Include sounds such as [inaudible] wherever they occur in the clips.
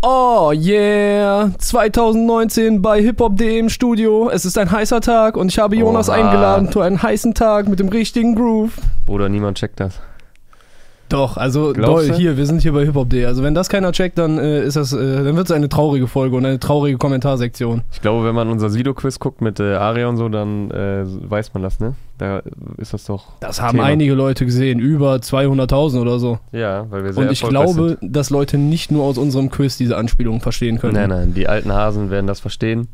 Oh yeah, 2019 bei hiphop.de im Studio. Es ist ein heißer Tag und ich habe Jonas Oha. eingeladen zu einem heißen Tag mit dem richtigen Groove. Bruder, niemand checkt das. Doch, also doll, hier, wir sind hier bei hiphop.de. Also wenn das keiner checkt, dann äh, ist das, äh, dann wird es eine traurige Folge und eine traurige Kommentarsektion. Ich glaube, wenn man unser Sido-Quiz guckt mit äh, Aria und so, dann äh, weiß man das, ne? Da ist das doch. Das haben Thema. einige Leute gesehen, über 200.000 oder so. Ja, weil wir sehr Und ich glaube, dass Leute nicht nur aus unserem Quiz diese Anspielung verstehen können. Nein, nein, die alten Hasen werden das verstehen.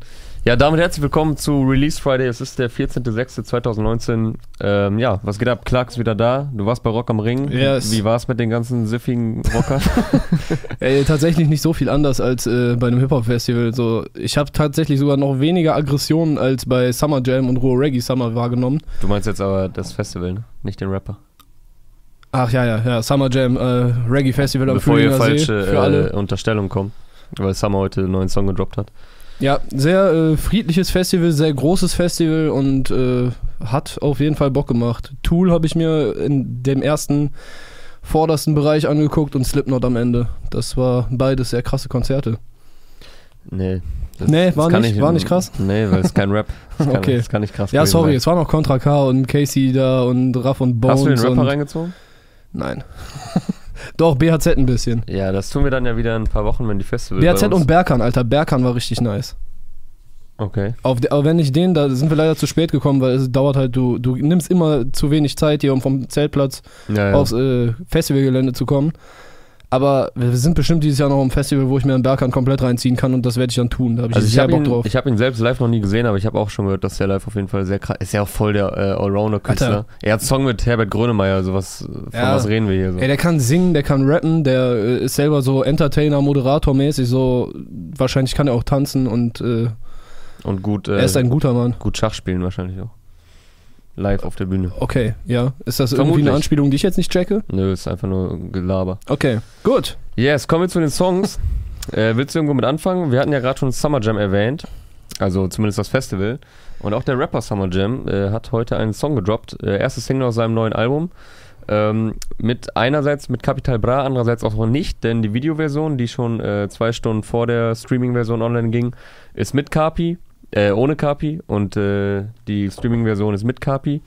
Ja, damit herzlich willkommen zu Release Friday. Es ist der 14.06.2019. Ähm, ja, was geht ab? Clark ist wieder da. Du warst bei Rock am Ring. Yes. Wie war es mit den ganzen siffigen Rockern? [laughs] Ey, tatsächlich nicht so viel anders als äh, bei einem Hip-Hop-Festival. So, ich habe tatsächlich sogar noch weniger Aggressionen als bei Summer Jam und Ruhr Reggae Summer wahrgenommen. du meinst jetzt aber das Festival, ne? Nicht den Rapper. Ach ja, ja, ja, Summer Jam, äh, Reggae Festival am Bevor ihr See falsche für alle. äh, Unterstellungen kommt. Weil Summer heute einen neuen Song gedroppt hat. Ja, sehr äh, friedliches Festival, sehr großes Festival und äh, hat auf jeden Fall Bock gemacht. Tool habe ich mir in dem ersten vordersten Bereich angeguckt und Slipknot am Ende. Das war beides sehr krasse Konzerte. Nee. Das, Nee, das war kann nicht- war nicht krass? Nee, weil es kein Rap. [laughs] Das kann, Okay. Das kann nicht krass Ja, sorry, sein. es war noch Contra K und Casey da und Raff und Bones. Hast du den Rapper reingezogen? Nein. [laughs] Doch, BHZ ein bisschen. Ja, das tun wir dann ja wieder in ein paar Wochen, wenn die Festivals BHZ und Berkan, Alter. Berkan war richtig nice. Okay. Auf de, aber wenn ich den, da sind wir leider zu spät gekommen, weil es dauert halt, du, du nimmst immer zu wenig Zeit hier, um vom Zeltplatz Ja, ja. aufs äh, Festivalgelände zu kommen. Aber wir sind bestimmt dieses Jahr noch am Festival, wo ich mir einen Berkan komplett reinziehen kann und das werde ich dann tun. Da habe ich Also ich sehr habe Bock ihn, drauf. ich hab ihn selbst live noch nie gesehen, aber ich habe auch schon gehört, dass der live auf jeden Fall sehr krass ist. ja auch voll der äh, Allrounder-Künstler. Er hat einen Song mit Herbert Grönemeyer, also was, von Ja. was reden wir hier so? Ey, der kann singen, der kann rappen, der äh, ist selber so Entertainer, Moderator-mäßig, so wahrscheinlich kann er auch tanzen und äh, Und gut, äh, er ist ein guter Mann. gut Schach spielen wahrscheinlich auch. Live auf der Bühne. Okay, ja. Ist das irgendwie Vermutlich. eine Anspielung, die ich jetzt nicht checke? Nö, ist einfach nur Gelaber. Okay, gut. Yes, kommen wir zu den Songs. äh, willst du irgendwo mit anfangen? Wir hatten ja gerade schon Summer Jam erwähnt. Also zumindest das Festival. Und auch der Rapper Summer Jam äh, hat heute einen Song gedroppt. Äh, erstes Single aus seinem neuen Album. Ähm, mit einerseits mit Capital Bra, andererseits auch noch nicht, denn die Videoversion, die schon äh, zwei Stunden vor der Streaming-Version online ging, ist mit Capi, äh, ohne Capi und äh, die Streaming-Version ist mit Capi.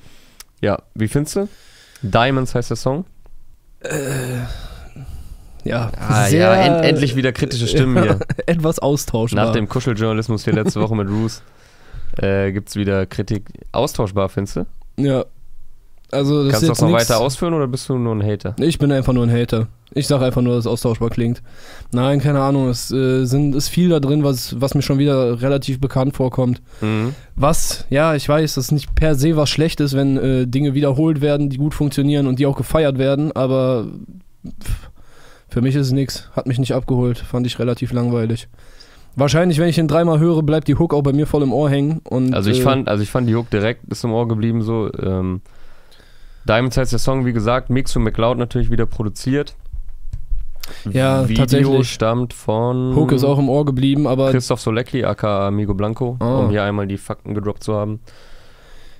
Ja, wie findest du? Diamonds heißt der Song. Ja, Ah, sehr, ja, end, endlich wieder kritische Stimmen hier. [laughs] etwas austauschbar. Nach dem Kuscheljournalismus hier letzte Woche mit Roos äh, gibt es wieder Kritik. Austauschbar, findest du? Ja. Also, das Kannst ist du das noch nix- weiter ausführen oder bist du nur ein Hater? Ich bin einfach nur ein Hater. Ich sage einfach nur, dass es austauschbar klingt. Nein, keine Ahnung. Es äh, sind, ist viel da drin, was, was mir schon wieder relativ bekannt vorkommt. Mhm. Was, ja, ich weiß, das ist nicht per se was Schlechtes, wenn äh, Dinge wiederholt werden, die gut funktionieren und die auch gefeiert werden, aber pff, für mich ist es nix. Hat mich nicht abgeholt. Fand ich relativ langweilig. Wahrscheinlich, wenn ich ihn dreimal höre, bleibt die Hook auch bei mir voll im Ohr hängen. Und, Also ich äh, fand, also ich fand die Hook direkt ist im Ohr geblieben so. Ähm, Diamonds heißt der Song, wie gesagt, Mix und McLeod natürlich wieder produziert. Ja, Video tatsächlich. stammt von Hook ist auch im Ohr geblieben, aber Christoph Solecki, aka Amigo Blanco, Ah. um hier einmal die Fakten gedroppt zu haben.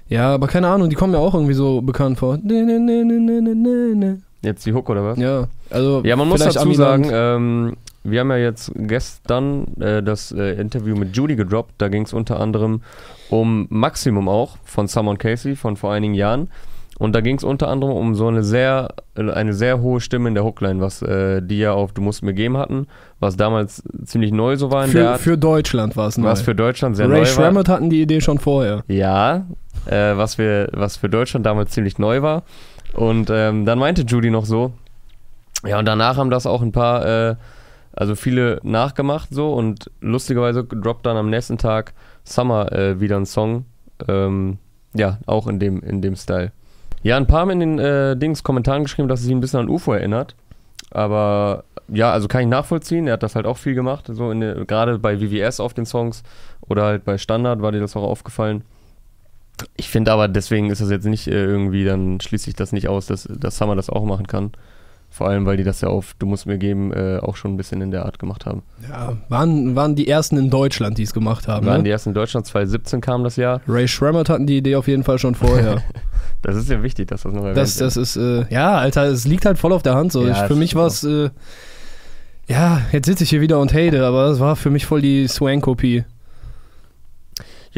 ja, aber keine Ahnung, die kommen mir auch irgendwie so bekannt vor. Ne, ne, ne, ne, ne, ne, ne, ne. Jetzt die Hook oder was? Ja, also Ja, man muss dazu Amiland. sagen, ähm, wir haben ja jetzt gestern äh, das äh, Interview mit Judy gedroppt. Da ging es unter anderem um Maximum auch von Simon Casey von vor einigen Jahren. Und da ging es unter anderem um so eine sehr, eine sehr hohe Stimme in der Hookline, was äh, die ja auf Du musst mir geben hatten, was damals ziemlich neu so war in der für, Art, für Deutschland war es neu. was für Deutschland sehr Ray neu war. Schrammett hatten die Idee schon vorher. Ja, äh, was, wir, was für Deutschland damals ziemlich neu war. Und ähm, dann meinte Judy noch so, ja, und danach haben das auch ein paar, äh, also viele nachgemacht so und lustigerweise droppt dann am nächsten Tag Summer äh, wieder ein Song. Ähm, ja, auch in dem, in dem Style. Ja, ein paar haben in den äh, Dings Kommentaren geschrieben, dass es ihn ein bisschen an UFO erinnert. Aber ja, also kann ich nachvollziehen. Er hat das halt auch viel gemacht, so in gerade bei VVS auf den Songs oder halt bei Standard war dir das auch aufgefallen. Ich finde aber, deswegen ist das jetzt nicht äh, irgendwie, dann schließt sich das nicht aus, dass, dass Summer das auch machen kann. Vor allem, weil die das ja auf Du musst mir geben äh, auch schon ein bisschen in der Art gemacht haben. Ja, waren, waren die ersten in Deutschland, die es gemacht haben. Waren Ne? die ersten in Deutschland, 2017 kam das Jahr. Ray Schrammett hatten die Idee auf jeden Fall schon vorher. [laughs] Das ist ja wichtig, dass das noch erwähnt das, das ist, äh, ja, Alter, es liegt halt voll auf der Hand so. Ja, ich, für mich war es, äh, Ja, jetzt sitze ich hier wieder und hate, aber das war für mich voll die Swank-Kopie.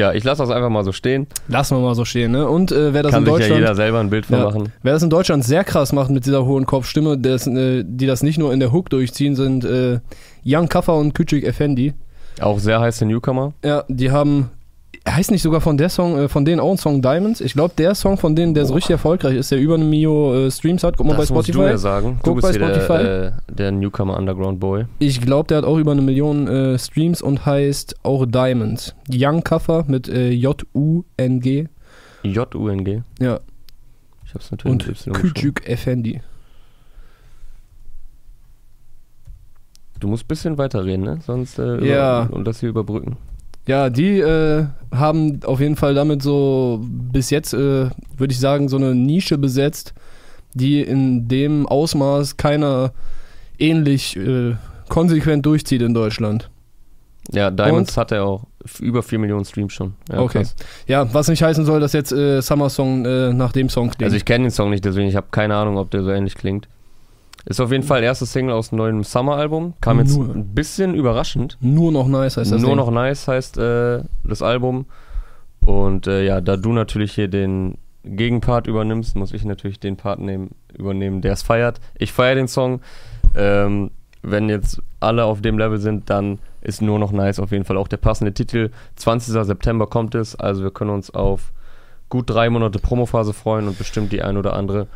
Ja, ich lasse das einfach mal so stehen. Lassen wir mal so stehen, ne? Und äh, wer das Kann in sich ja Deutschland. jeder selber ein Bild von Ja. machen. Wer das in Deutschland sehr krass macht mit dieser hohen Kopfstimme, das, äh, die das nicht nur in der Hook durchziehen, sind äh, Young Kaffer und Küçük Effendi. Auch sehr heiße Newcomer. Ja, die haben, heißt nicht sogar von der Song, äh, von denen auch ein Song Diamonds? Ich glaube, der Song von denen, der so richtig erfolgreich ist, der über eine Mio äh, Streams hat, guck mal bei das musst Spotify. du ja sagen. Guck du bei bist hier Spotify. der, äh, der Newcomer Underground Boy. Ich glaube, der hat auch über eine Million äh, Streams und heißt auch Diamonds. Young Kaffer mit äh, J-U-N-G. J-U-N-G. Ja, Ich hab's natürlich und. Küçük Effendi. Du musst ein bisschen weiter reden, ne? Sonst äh, Ja. über, und das hier überbrücken. Ja, die äh, haben auf jeden Fall damit so bis jetzt, äh, würde ich sagen, so eine Nische besetzt, die in dem Ausmaß keiner ähnlich äh, konsequent durchzieht in Deutschland. Ja, Diamonds hat er auch über 4 Millionen Streams schon. Ja, okay. krass. Ja, was nicht heißen soll, dass jetzt äh, Summer Song äh, nach dem Song klingt. Also ich kenne den Song nicht, deswegen ich habe keine Ahnung, ob der so ähnlich klingt. Ist auf jeden Fall erste Single aus dem neuen Summer-Album. Kam jetzt Nur. ein bisschen überraschend. Nur noch nice heißt das Nur Ding. noch nice heißt äh, das Album. Und äh, ja, da du natürlich hier den Gegenpart übernimmst, muss ich natürlich den Part nehmen, übernehmen, der es feiert. Ich feiere den Song. Ähm, wenn jetzt alle auf dem Level sind, dann ist nur noch nice auf jeden Fall auch der passende Titel. 20. September kommt es, also wir können uns auf gut drei Monate Promophase freuen und bestimmt die ein oder andere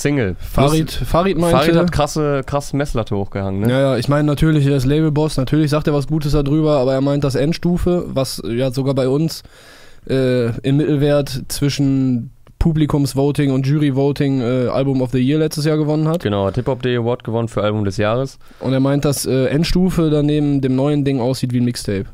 Single. Farid, Farid meinte... Farid hat krasse, krasse Messlatte hochgehangen, ne? Ja, ja, ich meine natürlich, er ist Labelboss, natürlich sagt er was Gutes darüber, aber er meint das Endstufe, was ja sogar bei uns äh, im Mittelwert zwischen Publikumsvoting und Juryvoting äh, Album of the Year letztes Jahr gewonnen hat. Genau, hat Hip Hop Day Award gewonnen für Album des Jahres. Und er meint, dass äh, Endstufe daneben dem neuen Ding aussieht wie ein Mixtape.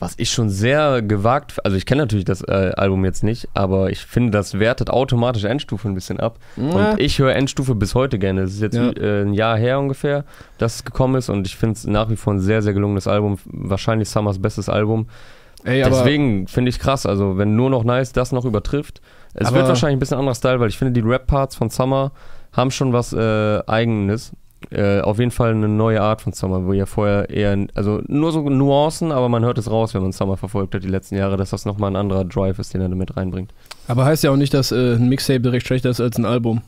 Was ich schon sehr gewagt, also ich kenne natürlich das äh, Album jetzt nicht, aber ich finde, das wertet automatisch Endstufe ein bisschen ab. Ja. Und ich höre Endstufe bis heute gerne. Es ist jetzt Ja. äh, ein Jahr her ungefähr, dass es gekommen ist und ich finde es nach wie vor ein sehr, sehr gelungenes Album. Wahrscheinlich Summers bestes Album. Ey, Deswegen finde ich krass, also wenn nur noch nice das noch übertrifft. Es wird wahrscheinlich ein bisschen anderer Style, weil ich finde, die Rap-Parts von Summer haben schon was äh, Eigenes. Äh, auf jeden Fall eine neue Art von Summer, wo ja vorher eher, also nur so Nuancen, aber man hört es raus, wenn man Summer verfolgt hat die letzten Jahre, dass das nochmal ein anderer Drive ist, den er damit reinbringt. aber heißt ja auch nicht, dass äh, ein Mixtape direkt schlechter ist als ein Album.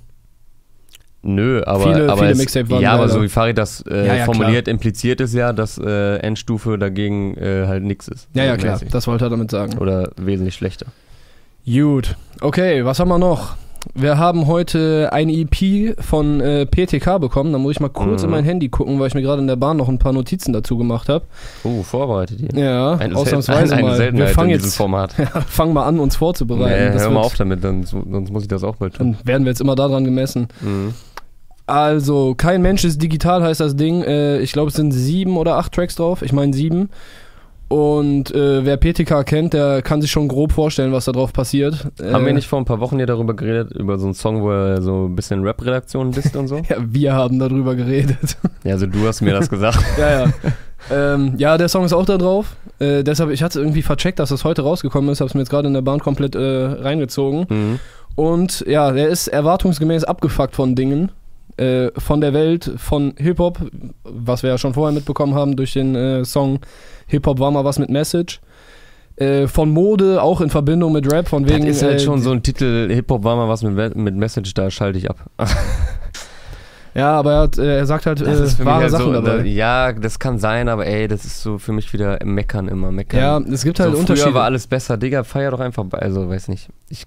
Nö, aber, Viele- aber, viele es, Mixtape waren ja, aber so wie Farid das äh, Ja, ja, formuliert, impliziert es ja, dass äh, Endstufe dagegen äh, halt nix ist. Ja, ja, klar, Mäßig. das wollte er damit sagen. Oder wesentlich schlechter. Gut, okay, was haben wir noch? Wir haben heute ein EP von äh, PTK bekommen. Da muss ich mal kurz Mhm. in mein Handy gucken, weil ich mir gerade in der Bahn noch ein paar Notizen dazu gemacht habe. Uh, vorbereitet hier. Ja, Eine, ausnahmsweise [laughs] eine mal. Wir fangen in diesem jetzt, Format. [laughs] fangen mal an, uns vorzubereiten. Nee, Das hör mal auf damit, dann, sonst muss ich das auch bald tun. Dann werden wir jetzt immer daran gemessen. Mhm. Also, kein Mensch ist digital heißt das Ding. Äh, ich glaube, es sind sieben oder acht Tracks drauf. Ich meine sieben. Und äh, wer PTK kennt, der kann sich schon grob vorstellen, was da drauf passiert. Haben äh, wir nicht vor ein paar Wochen hier darüber geredet, über so einen Song, wo er so ein bisschen Rap-Redaktion disst und so? [laughs] Ja, wir haben darüber geredet. ja, also du hast mir das gesagt. [laughs] ja, ja. ähm, ja, der Song ist auch da drauf. Äh, deshalb, ich hatte irgendwie vercheckt, dass das heute rausgekommen ist. Hab's mir jetzt gerade in der Bahn komplett äh, reingezogen. Mhm. Und ja, der ist erwartungsgemäß abgefuckt von Dingen. Äh, von der Welt, von Hip-Hop, was wir ja schon vorher mitbekommen haben durch den äh, Song Hip-Hop war mal was mit Message. Äh, von Mode, auch in Verbindung mit Rap, von wegen. das ist halt schon so ein Titel, Hip-Hop war mal was mit, mit Message, da schalte ich ab. [laughs] Ja, aber er, hat, äh, er sagt halt Das ist äh, mich wahre halt Sachen so, dabei. da, ja, das kann sein, aber ey, das ist so für mich wieder Meckern immer, Meckern. ja, es gibt halt so Unterschiede. früher war alles besser, Digga, feier doch einfach, bei- also weiß nicht. Ich,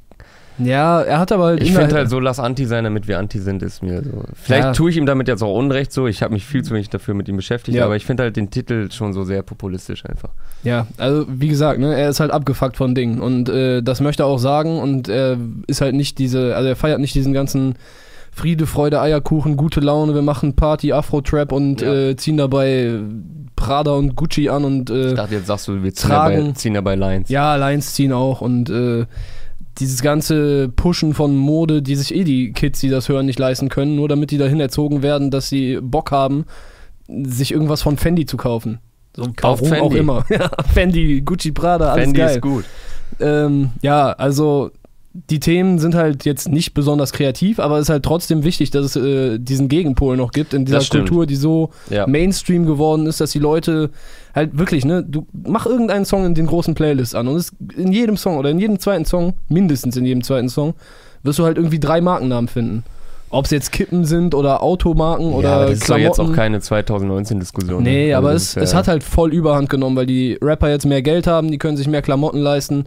ja, er hat aber halt ich finde halt so, lass Anti sein, damit wir Anti sind, ist mir so. Vielleicht Ja. tue ich ihm damit jetzt auch Unrecht so, ich habe mich viel zu wenig dafür mit ihm beschäftigt, Ja. aber ich finde halt den Titel schon so sehr populistisch einfach. Ja, also wie gesagt, ne, er ist halt abgefuckt von Dingen und äh, das möchte er auch sagen und er ist halt nicht diese, also er feiert nicht diesen ganzen Friede, Freude, Eierkuchen, gute Laune, wir machen Party, Afro-Trap und Ja. äh, ziehen dabei Prada und Gucci an und Ich äh, dachte, jetzt sagst du, wir ziehen tragen- dabei, ziehen dabei Lines. ja, Lines ziehen auch und äh, dieses ganze Pushen von Mode, die sich eh die Kids, die das hören, nicht leisten können, nur damit die dahin erzogen werden, dass sie Bock haben, sich irgendwas von Fendi zu kaufen. So, Kauf warum auch Fendi. immer. [laughs] Fendi, Gucci, Prada, alles Fendi geil. ist gut. Ähm, ja, also die Themen sind halt jetzt nicht besonders kreativ, aber es ist halt trotzdem wichtig, dass es äh, diesen Gegenpol noch gibt in dieser. Kultur, die so Ja. Mainstream geworden ist, dass die Leute halt wirklich, ne, du mach irgendeinen Song in den großen Playlists an und es in jedem Song oder in jedem zweiten Song, mindestens in jedem zweiten Song, wirst du halt irgendwie drei Markennamen finden. Ob es jetzt Kippen sind oder Automarken oder ja, aber das ist doch Klamotten. jetzt auch keine 2019-Diskussion. Nee, Also aber das es, es hat halt voll Überhand genommen, weil die Rapper jetzt mehr Geld haben, die können sich mehr Klamotten leisten.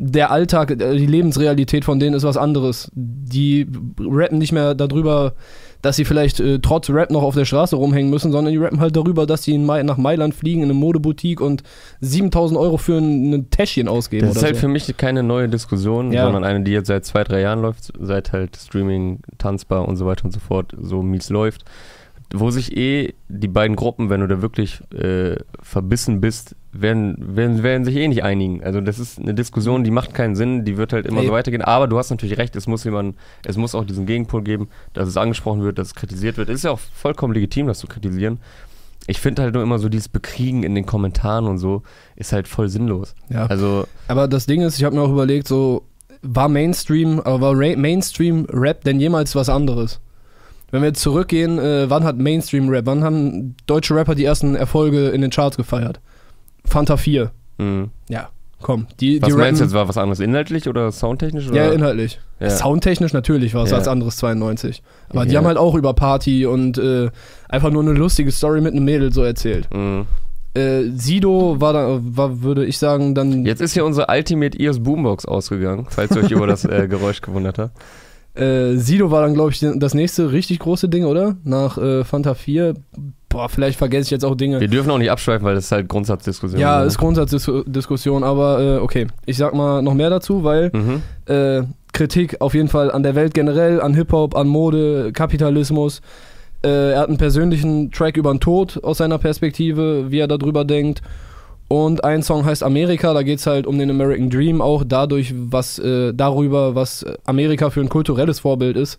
Der Alltag, äh, die Lebensrealität von denen ist was anderes. Die rappen nicht mehr darüber, dass sie vielleicht äh, trotz Rap noch auf der Straße rumhängen müssen, sondern die rappen halt darüber, dass sie Mai nach Mailand fliegen in eine Modeboutique und 7000 Euro für ein, Täschchen ausgeben Das ist halt so. für mich keine neue Diskussion, Ja. sondern eine, die jetzt seit zwei, drei Jahren läuft, seit halt Streaming, tanzbar und so weiter und so fort so mies läuft. Wo sich eh die beiden Gruppen, wenn du da wirklich äh, verbissen bist, werden, werden, werden sich eh nicht einigen. Also das ist eine Diskussion, die macht keinen Sinn, die wird halt immer Nee. so weitergehen. Aber du hast natürlich recht, es muss jemand, es muss auch diesen Gegenpol geben, dass es angesprochen wird, dass es kritisiert wird. Es ist ja auch vollkommen legitim, das zu kritisieren. Ich finde halt nur immer so dieses Bekriegen in den Kommentaren und so ist halt voll sinnlos. Ja. Also Aber das Ding ist, ich habe mir auch überlegt, so war Mainstream, aber war Mainstream Rap denn jemals was anderes? Wenn wir jetzt zurückgehen, äh, wann hat Mainstream Rap, wann haben deutsche Rapper die ersten Erfolge in den Charts gefeiert? Fanta 4. mh. Ja, komm. Die, Was die meinst du jetzt, war was anderes inhaltlich oder soundtechnisch? Oder? Ja, inhaltlich. Ja. Soundtechnisch natürlich war es Ja. als anderes 92. Aber die Ja. haben halt auch über Party und äh, einfach nur eine lustige Story mit einem Mädel so erzählt. Mhm. Äh, Sido war da, war, würde ich sagen, dann Jetzt ist hier unsere Ultimate Ears Boombox ausgegangen, falls ihr euch über das äh, Geräusch gewundert habt. Äh, Sido war dann, glaube ich, das nächste richtig große Ding, oder? Nach äh, Fanta 4. Boah, vielleicht vergesse ich jetzt auch Dinge. Wir dürfen auch nicht abschweifen, weil das ist halt Grundsatzdiskussion. Ja, ne? ist Grundsatzdiskussion, aber äh, okay. Ich sag mal noch mehr dazu, weil Mhm. äh, Kritik auf jeden Fall an der Welt generell, an Hip-Hop, an Mode, Kapitalismus. Äh, er hat einen persönlichen Track über den Tod aus seiner Perspektive, wie er darüber denkt. Und ein Song heißt Amerika, da geht es halt um den American Dream, auch dadurch, was äh, darüber, was Amerika für ein kulturelles Vorbild ist.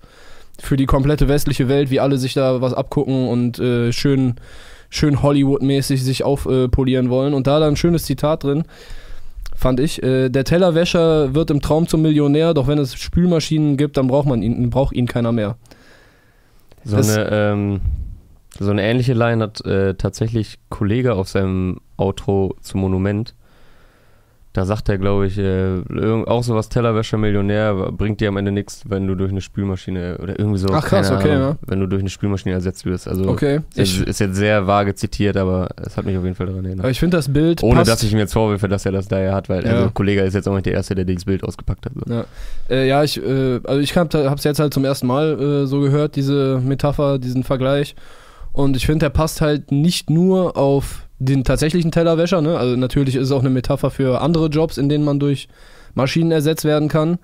Für die komplette westliche Welt, wie alle sich da was abgucken und äh, schön, schön Hollywood-mäßig sich aufpolieren wollen. Und da da ein schönes Zitat drin, fand ich. Äh, der Tellerwäscher wird im Traum zum Millionär, doch wenn es Spülmaschinen gibt, dann braucht man ihn, braucht ihn keiner mehr. So, Das- eine, ähm, so eine ähnliche Line hat äh, tatsächlich Kollege auf seinem Outro zum Monument. Da sagt er, glaube ich, äh, auch sowas, Tellerwäscher Millionär, bringt dir am Ende nichts, wenn du durch eine Spülmaschine oder irgendwie so, Ach, krass, okay, Ahnung, ja. wenn du durch eine Spülmaschine ersetzt wirst. Also Okay. ist, ist jetzt sehr vage zitiert, aber es hat mich auf jeden Fall daran erinnert. aber ich finde das Bild. Ohne passt, dass ich mir jetzt vorwürfe, dass er das daher hat, weil Ja. also, Kollege ist jetzt auch nicht der Erste, der dieses Bild ausgepackt hat. So. Ja, äh, ja ich, äh, also ich habe es jetzt halt zum ersten Mal äh, so gehört, diese Metapher, diesen Vergleich. Und ich finde, der passt halt nicht nur auf den tatsächlichen Tellerwäscher, ne? Also natürlich ist es auch eine Metapher für andere Jobs, in denen man durch Maschinen ersetzt werden kann.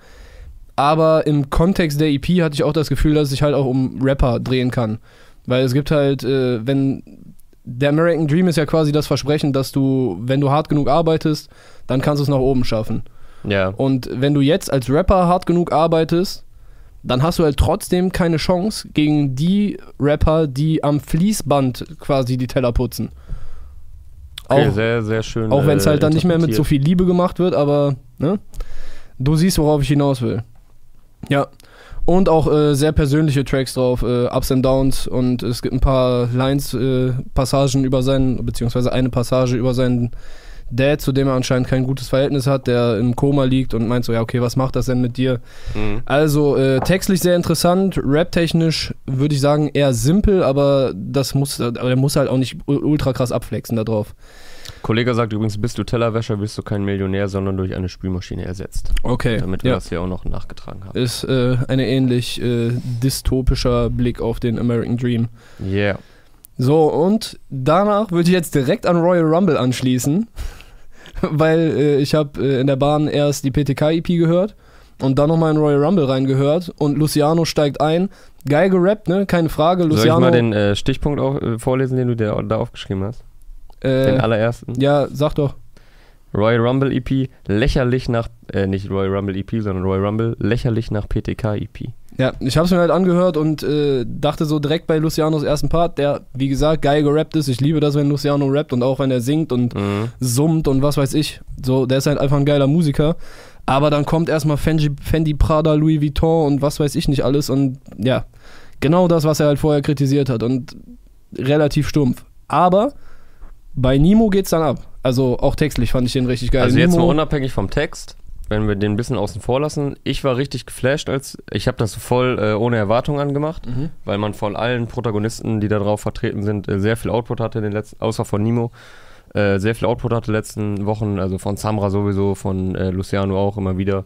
Aber im Kontext der EP hatte ich auch das Gefühl, dass es sich halt auch um Rapper drehen kann. Weil es gibt halt, äh, wenn der American Dream ist ja quasi das Versprechen, dass du, wenn du hart genug arbeitest, dann kannst du es nach oben schaffen. Ja, Und wenn du jetzt als Rapper hart genug arbeitest, dann hast du halt trotzdem keine Chance gegen die Rapper, die am Fließband quasi die Teller putzen. Okay, auch sehr, sehr schön. auch wenn es äh, halt dann nicht mehr mit so viel Liebe gemacht wird, aber ne? du siehst, worauf ich hinaus will. Ja. Und auch äh, sehr persönliche Tracks drauf, äh, Ups and Downs und es gibt ein paar Lines, äh, Passagen über seinen, beziehungsweise eine Passage über seinen Dad, zu dem er anscheinend kein gutes Verhältnis hat, der im Koma liegt und meint so, ja, okay, was macht das denn mit dir? Mhm. Also äh, textlich sehr interessant, raptechnisch würde ich sagen eher simpel, aber das muss, aber der muss halt auch nicht ultra krass abflexen da drauf. Kollege sagt übrigens, bist du Tellerwäscher, wirst du kein Millionär, sondern durch eine Spülmaschine ersetzt. Okay. Damit wir ja. das hier auch noch nachgetragen haben. Ist äh, ein ähnlich äh, dystopischer Blick auf den American Dream. Yeah. So, und danach würde ich jetzt direkt an Royal Rumble anschließen, [laughs] weil äh, ich habe äh, in der Bahn erst die PTK-EP gehört und dann nochmal in Royal Rumble reingehört und Luciano steigt ein. Geil gerappt, ne? Keine Frage. Soll ich Luciano. mal den äh, Stichpunkt auf, äh, vorlesen, den du dir da aufgeschrieben hast? Den äh, allerersten? ja, sag doch. Royal Rumble EP, lächerlich nach, äh, nicht Royal Rumble EP, sondern Royal Rumble, lächerlich nach PTK EP. Ja, ich habe es mir halt angehört und äh, dachte so direkt bei Lucianos ersten Part, der, wie gesagt, geil gerappt ist. Ich liebe das, wenn Luciano rappt und auch wenn er singt und Mhm. summt und was weiß ich. So, der ist halt einfach ein geiler Musiker. Aber dann kommt erstmal Fendi, Fendi, Prada, Louis Vuitton und was weiß ich nicht alles. Und ja, genau das, was er halt vorher kritisiert hat. Und relativ stumpf. Aber bei Nimo geht's dann ab. Also auch textlich fand ich den richtig geil. Also jetzt Nemo, mal unabhängig vom Text, wenn wir den ein bisschen außen vor lassen. Ich war richtig geflasht, als ich habe das voll äh, ohne Erwartung angemacht, Mhm. weil man von allen Protagonisten, die da drauf vertreten sind, äh, sehr viel Output hatte in den letzten, außer von Nimo, äh, sehr viel Output hatte in den letzten Wochen, also von Samra sowieso, von äh, Luciano auch immer wieder.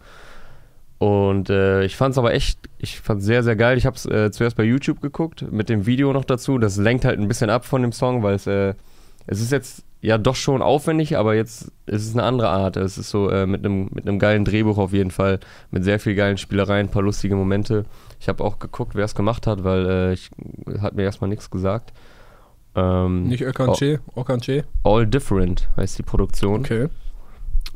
Und äh, ich fand es aber echt, ich fand sehr, sehr geil. Ich habe es äh, zuerst bei YouTube geguckt, mit dem Video noch dazu. Das lenkt halt ein bisschen ab von dem Song, weil es, es ist jetzt ja doch schon aufwendig, aber jetzt ist es eine andere Art. Es ist so äh, mit einem mit einem geilen Drehbuch auf jeden Fall, mit sehr viel geilen Spielereien, ein paar lustige Momente. Ich habe auch geguckt, wer es gemacht hat, weil äh, ich hat mir erstmal nichts gesagt. Ähm, Nicht Okanche, Okanche. All Different heißt die Produktion. Okay.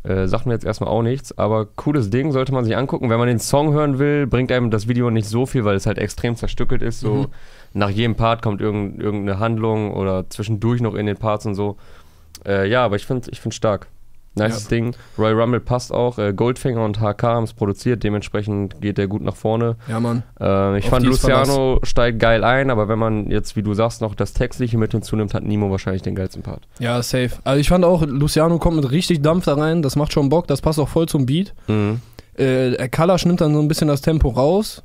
Äh, sagt mir jetzt erstmal auch nichts, aber cooles Ding sollte man sich angucken. Wenn man den Song hören will, bringt einem das Video nicht so viel, weil es halt extrem zerstückelt ist. So Mhm. nach jedem Part kommt irgend, irgendeine Handlung oder zwischendurch noch in den Parts und so. Äh, ja, aber ich finde ich find stark. Nice Ja. Ding. Roy Rumble passt auch. Äh, Goldfinger und HK haben es produziert, dementsprechend geht der gut nach vorne. Ja, Mann. Äh, ich Auf fand Luciano steigt geil ein, aber wenn man jetzt, wie du sagst, noch das Textliche mit hinzunimmt, hat Nimo wahrscheinlich den geilsten Part. Ja, safe. Also ich fand auch, Luciano kommt mit richtig Dampf da rein. Das macht schon Bock. Das passt auch voll zum Beat. Mhm. Äh, Kalasch nimmt dann so ein bisschen das Tempo raus.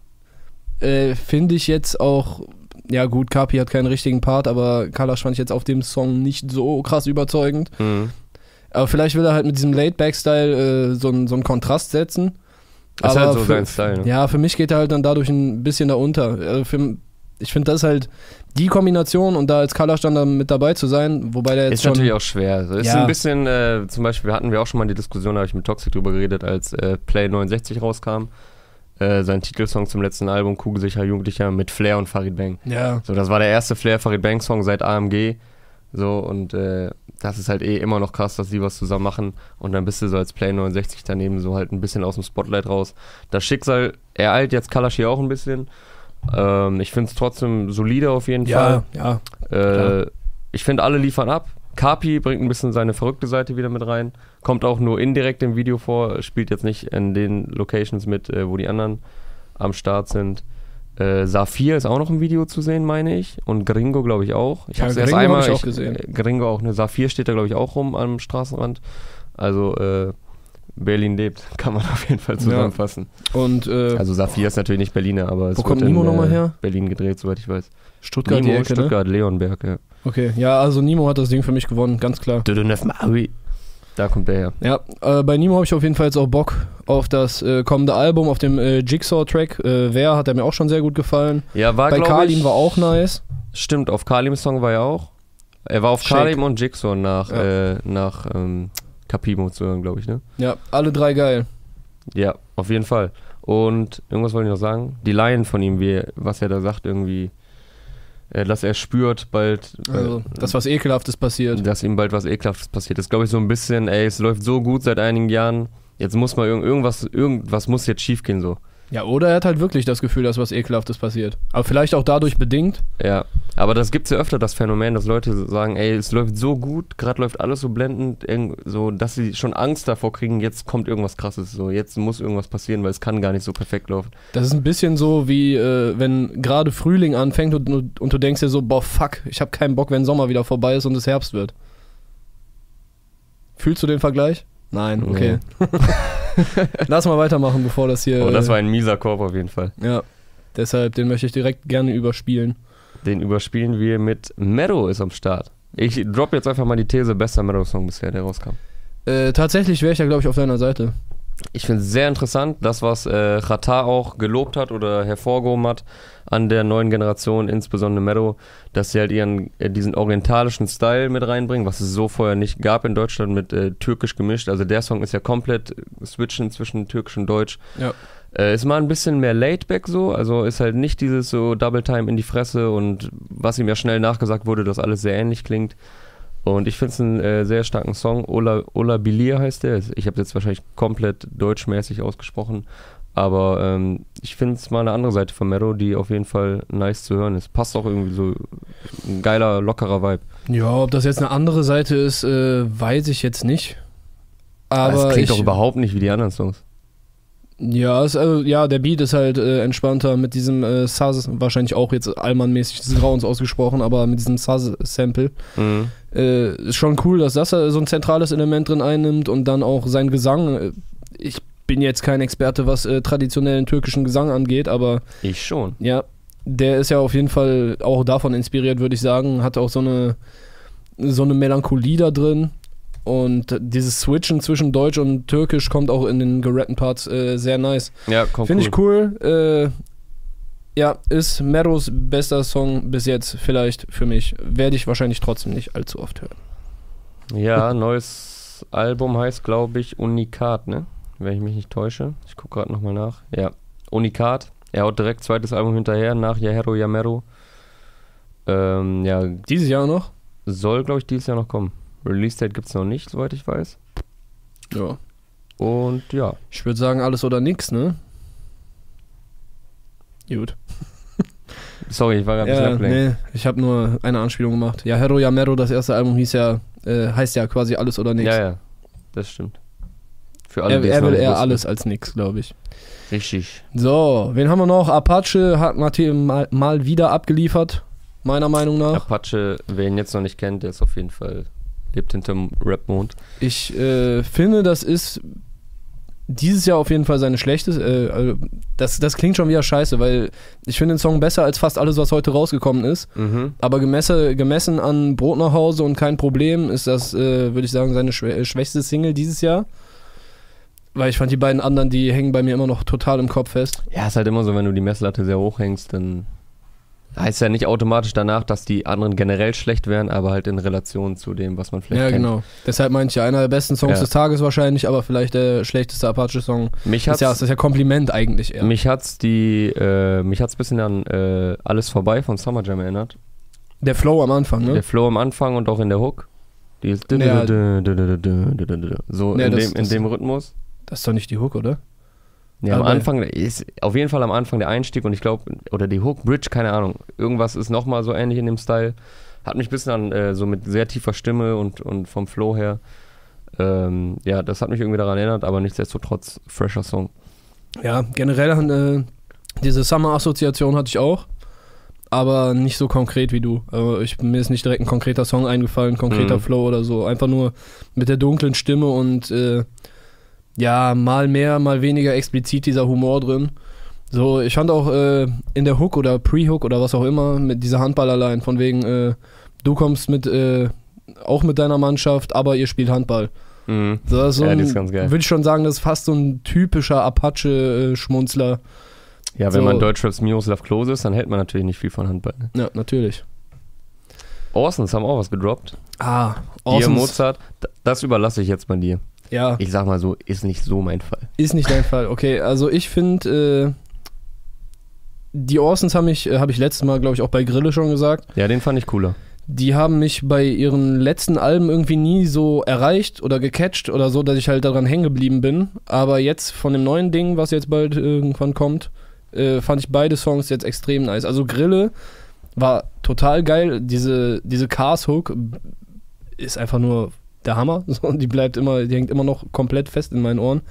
Äh, Finde ich jetzt auch, ja gut, Kapi hat keinen richtigen Part, aber Kalasch fand ich jetzt auf dem Song nicht so krass überzeugend. Mhm. Aber vielleicht will er halt mit diesem Laid-Back-Style äh, so, einen- so einen Kontrast setzen. Das ist Aber halt so für, sein Style. Ne? Ja, für mich geht er halt dann dadurch ein bisschen da unter. Also für, ich finde, das ist halt die Kombination und da als Kalasch dann da mit dabei zu sein, wobei der jetzt Ist schon... natürlich auch schwer. Also ist Ja. ein bisschen, äh, zum Beispiel hatten wir auch schon mal die Diskussion, da habe ich mit Toxic drüber geredet, als äh, Play 69 rauskam. Äh, sein Titelsong zum letzten Album, Kugelsicher Jugendlicher, mit Flair und Farid Bang. ja, So, das war der erste Flair Farid Bang Song seit AMG. So, und äh, das ist halt eh immer noch krass, dass die was zusammen machen. Und dann bist du so als Play 69 daneben so halt ein bisschen aus dem Spotlight raus. Das Schicksal ereilt jetzt Kalash hier auch ein bisschen. Ähm, ich finde es trotzdem solide auf jeden Fall. ja, ja. Äh, ich finde, alle liefern ab. Kapi bringt ein bisschen seine verrückte Seite wieder mit rein. Kommt auch nur indirekt im Video vor, spielt jetzt nicht in den Locations mit, äh, wo die anderen am Start sind. Äh, Saphir ist auch noch im Video zu sehen, meine ich. Und Gringo, glaube ich, auch. Ich Ja, habe es erst einmal. ich auch gesehen. äh, Gringo auch, ne? Saphir steht da, glaube ich, auch rum am Straßenrand. Also, äh, Berlin lebt, [laughs] kann man auf jeden Fall zusammenfassen. Und äh, Also, Saphir ist natürlich nicht Berliner, aber es Wo kommt Nimo nochmal äh, her? Berlin gedreht, soweit ich weiß. Stuttgart Nimo, Ecke, ne? Stuttgart, Leonberg, ja. Okay, ja, also Nimo hat das Ding für mich gewonnen, ganz klar. Da kommt der her. Ja, äh, bei Nimo habe ich auf jeden Fall jetzt auch Bock auf das äh, kommende Album, auf dem äh, Jigsaw-Track. Äh, Wer hat er mir auch schon sehr gut gefallen. Ja, war bei Kalim war auch nice. Stimmt, auf Kalims Song war er auch. Er war auf Shake. Kalim und Jigsaw nach, Ja. äh, nach ähm, Capimo zu hören, glaube ich, ne? Ja, alle drei geil. Ja, auf jeden Fall. Und irgendwas wollte ich noch sagen. Die Line von ihm, wie, was er da sagt, irgendwie, dass er spürt bald, äh, Also, das was Ekelhaftes passiert. dass ihm bald was Ekelhaftes passiert. ist, glaube ich, so ein bisschen, ey, es läuft so gut seit einigen Jahren. Jetzt muss mal irgend, irgendwas, irgendwas muss jetzt schiefgehen so. Ja, oder er hat halt wirklich das Gefühl, dass was Ekelhaftes passiert. Aber vielleicht auch dadurch bedingt. Ja, aber das gibt's ja öfter, das Phänomen, dass Leute sagen, ey, es läuft so gut, gerade läuft alles so blendend, so, dass sie schon Angst davor kriegen, jetzt kommt irgendwas krasses, so, jetzt muss irgendwas passieren, weil es kann gar nicht so perfekt laufen. Das ist ein bisschen so wie, äh, wenn gerade Frühling anfängt und, und, du denkst dir so, boah, fuck, ich habe keinen Bock, wenn Sommer wieder vorbei ist und es Herbst wird. Fühlst du den Vergleich? Nein, okay. [laughs] Lass mal weitermachen, bevor das hier. Oh, das äh, war ein mieser Korb auf jeden Fall. Ja. Deshalb, den möchte ich direkt gerne überspielen. Den überspielen wir mit Meadow ist am Start. Ich drop jetzt einfach mal die These, bester Meadow-Song bisher, der rauskam. Äh, tatsächlich wäre ich da, glaube ich, auf deiner Seite. Ich finde es sehr interessant, das, was äh, Qatar auch gelobt hat oder hervorgehoben hat an der neuen Generation, insbesondere Meadow, dass sie halt ihren äh, diesen orientalischen Style mit reinbringen, was es so vorher nicht gab in Deutschland mit äh, türkisch gemischt. Also der Song ist ja komplett äh, switchen zwischen türkisch und deutsch. Ja. Äh, ist mal ein bisschen mehr laidback so, also ist halt nicht dieses so Double Time in die Fresse und was ihm ja schnell nachgesagt wurde, dass alles sehr ähnlich klingt. Und ich finde es einen äh, sehr starken Song. Ola, Ola Bilir heißt der. Ich habe jetzt wahrscheinlich komplett deutschmäßig ausgesprochen. Aber ähm, ich finde es mal eine andere Seite von Mero, die auf jeden Fall nice zu hören ist. Passt auch irgendwie so ein geiler, lockerer Vibe. Ja, ob das jetzt eine andere Seite ist, äh, weiß ich jetzt nicht. Aber es klingt doch überhaupt nicht wie die anderen Songs. Ja, ist, also, ja, der Beat ist halt äh, entspannter mit diesem äh, Saz, wahrscheinlich auch jetzt Allmann-mäßig des Grauens ausgesprochen, aber mit diesem Saz-Sample. Mhm. Äh, ist schon cool, dass das äh, so ein zentrales Element drin einnimmt und dann auch sein Gesang. Äh, ich bin jetzt kein Experte, was äh, traditionellen türkischen Gesang angeht, aber Ich schon. ja, der ist ja auf jeden Fall auch davon inspiriert, würde ich sagen. Hat auch so eine, so eine Melancholie da drin. Und dieses Switchen zwischen Deutsch und Türkisch kommt auch in den gerappten Parts äh, sehr nice. Ja, kommt Finde cool. ich cool. Äh, ja, ist Meros bester Song bis jetzt vielleicht für mich. Werde ich wahrscheinlich trotzdem nicht allzu oft hören. Ja, neues Album heißt, glaube ich, Unikat, ne? Wenn ich mich nicht täusche. Ich gucke gerade nochmal nach. Ja, Unikat. Er haut direkt zweites Album hinterher nach Yahero Yamero. Ähm, ja, Dieses Jahr noch? soll, glaube ich, dieses Jahr noch kommen. Release-Date gibt es noch nicht, soweit ich weiß. Ja. Und ja, Ich würde sagen, alles oder nix, ne? Gut. [laughs] sorry, ich war gerade ein bisschen Ja, abgelenkt. nee, ich habe nur eine Anspielung gemacht. Ja, Hero Yamero, das erste Album hieß ja, äh, heißt ja quasi alles oder nix. Ja, ja, das stimmt. Für alle, er, er will eher wussten. alles als nix, glaube ich. Richtig. So, wen haben wir noch? Apache hat natürlich mal, mal wieder abgeliefert, meiner Meinung nach. Apache, wer ihn jetzt noch nicht kennt, der ist auf jeden Fall, lebt hinterm Rap-Mond. Ich äh, finde, das ist dieses Jahr auf jeden Fall seine schlechteste. Äh, also das, das klingt schon wieder scheiße, weil ich finde den Song besser als fast alles, was heute rausgekommen ist. Mhm. Aber gemesse, gemessen an Brot nach Hause und kein Problem ist das, äh, würde ich sagen, seine schwä äh, schwächste Single dieses Jahr. Weil ich fand die beiden anderen, die hängen bei mir immer noch total im Kopf fest. Ja, ist halt immer so, wenn du die Messlatte sehr hoch hängst, dann heißt ja nicht automatisch danach, dass die anderen generell schlecht wären, aber halt in Relation zu dem, was man vielleicht ja, kennt. genau. Deshalb meinte ich ja, einer der besten Songs Ja. des Tages wahrscheinlich, aber vielleicht der schlechteste Apache-Song. Mich Das hat's, ist ja, das ist ja Kompliment eigentlich eher. mich hat's die, äh, mich hat's ein bisschen an äh, Alles vorbei von Summer Jam erinnert. Der Flow am Anfang, ne? Der Flow am Anfang und auch in der Hook. Die ist Ja. so in, dem, in dem Rhythmus. Das ist doch nicht die Hook, oder? Ja, am Anfang ist auf jeden Fall am Anfang der Einstieg und ich glaube, oder die Hook Bridge, keine Ahnung. Irgendwas ist nochmal so ähnlich in dem Style. Hat mich ein bisschen an, äh, so mit sehr tiefer Stimme und, und vom Flow her. Ähm, ja, das hat mich irgendwie daran erinnert, aber nichtsdestotrotz fresher Song. Ja, generell äh, diese Summer-Assoziation hatte ich auch, aber nicht so konkret wie du. Also ich, mir ist nicht direkt ein konkreter Song eingefallen, konkreter Mhm. Flow oder so. Einfach nur mit der dunklen Stimme und äh, ja, mal mehr, mal weniger explizit dieser Humor drin. So, ich fand auch äh, in der Hook oder Pre-Hook oder was auch immer mit dieser Handballerline von wegen, äh, du kommst mit, äh, auch mit deiner Mannschaft, aber ihr spielt Handball. Mhm. So, das ist so Ja, ein, die ist ganz geil. Würde ich schon sagen, das ist fast so ein typischer Apache-Schmunzler. Ja, wenn So. man Deutschraps Miroslav Klose ist, dann hält man natürlich nicht viel von Handball. Ne? Ja, natürlich. Orsons haben auch was gedroppt. Ah, Dir awesome. Mozart, das überlasse ich jetzt mal dir. Ja, Ich sag mal so, ist nicht so mein Fall. ist nicht dein Fall. Okay, also ich finde, äh, die Orsons haben mich, äh, habe ich letztes Mal, glaube ich, auch bei Grille schon gesagt, Ja, den fand ich cooler. die haben mich bei ihren letzten Alben irgendwie nie so erreicht oder gecatcht oder so, dass ich halt daran hängen geblieben bin. Aber jetzt von dem neuen Ding, was jetzt bald irgendwann kommt, äh, fand ich beide Songs jetzt extrem nice. Also Grille war total geil. Diese, diese Cars Hook ist einfach nur der Hammer. [laughs] So, die bleibt immer, die hängt immer noch komplett fest in meinen Ohren.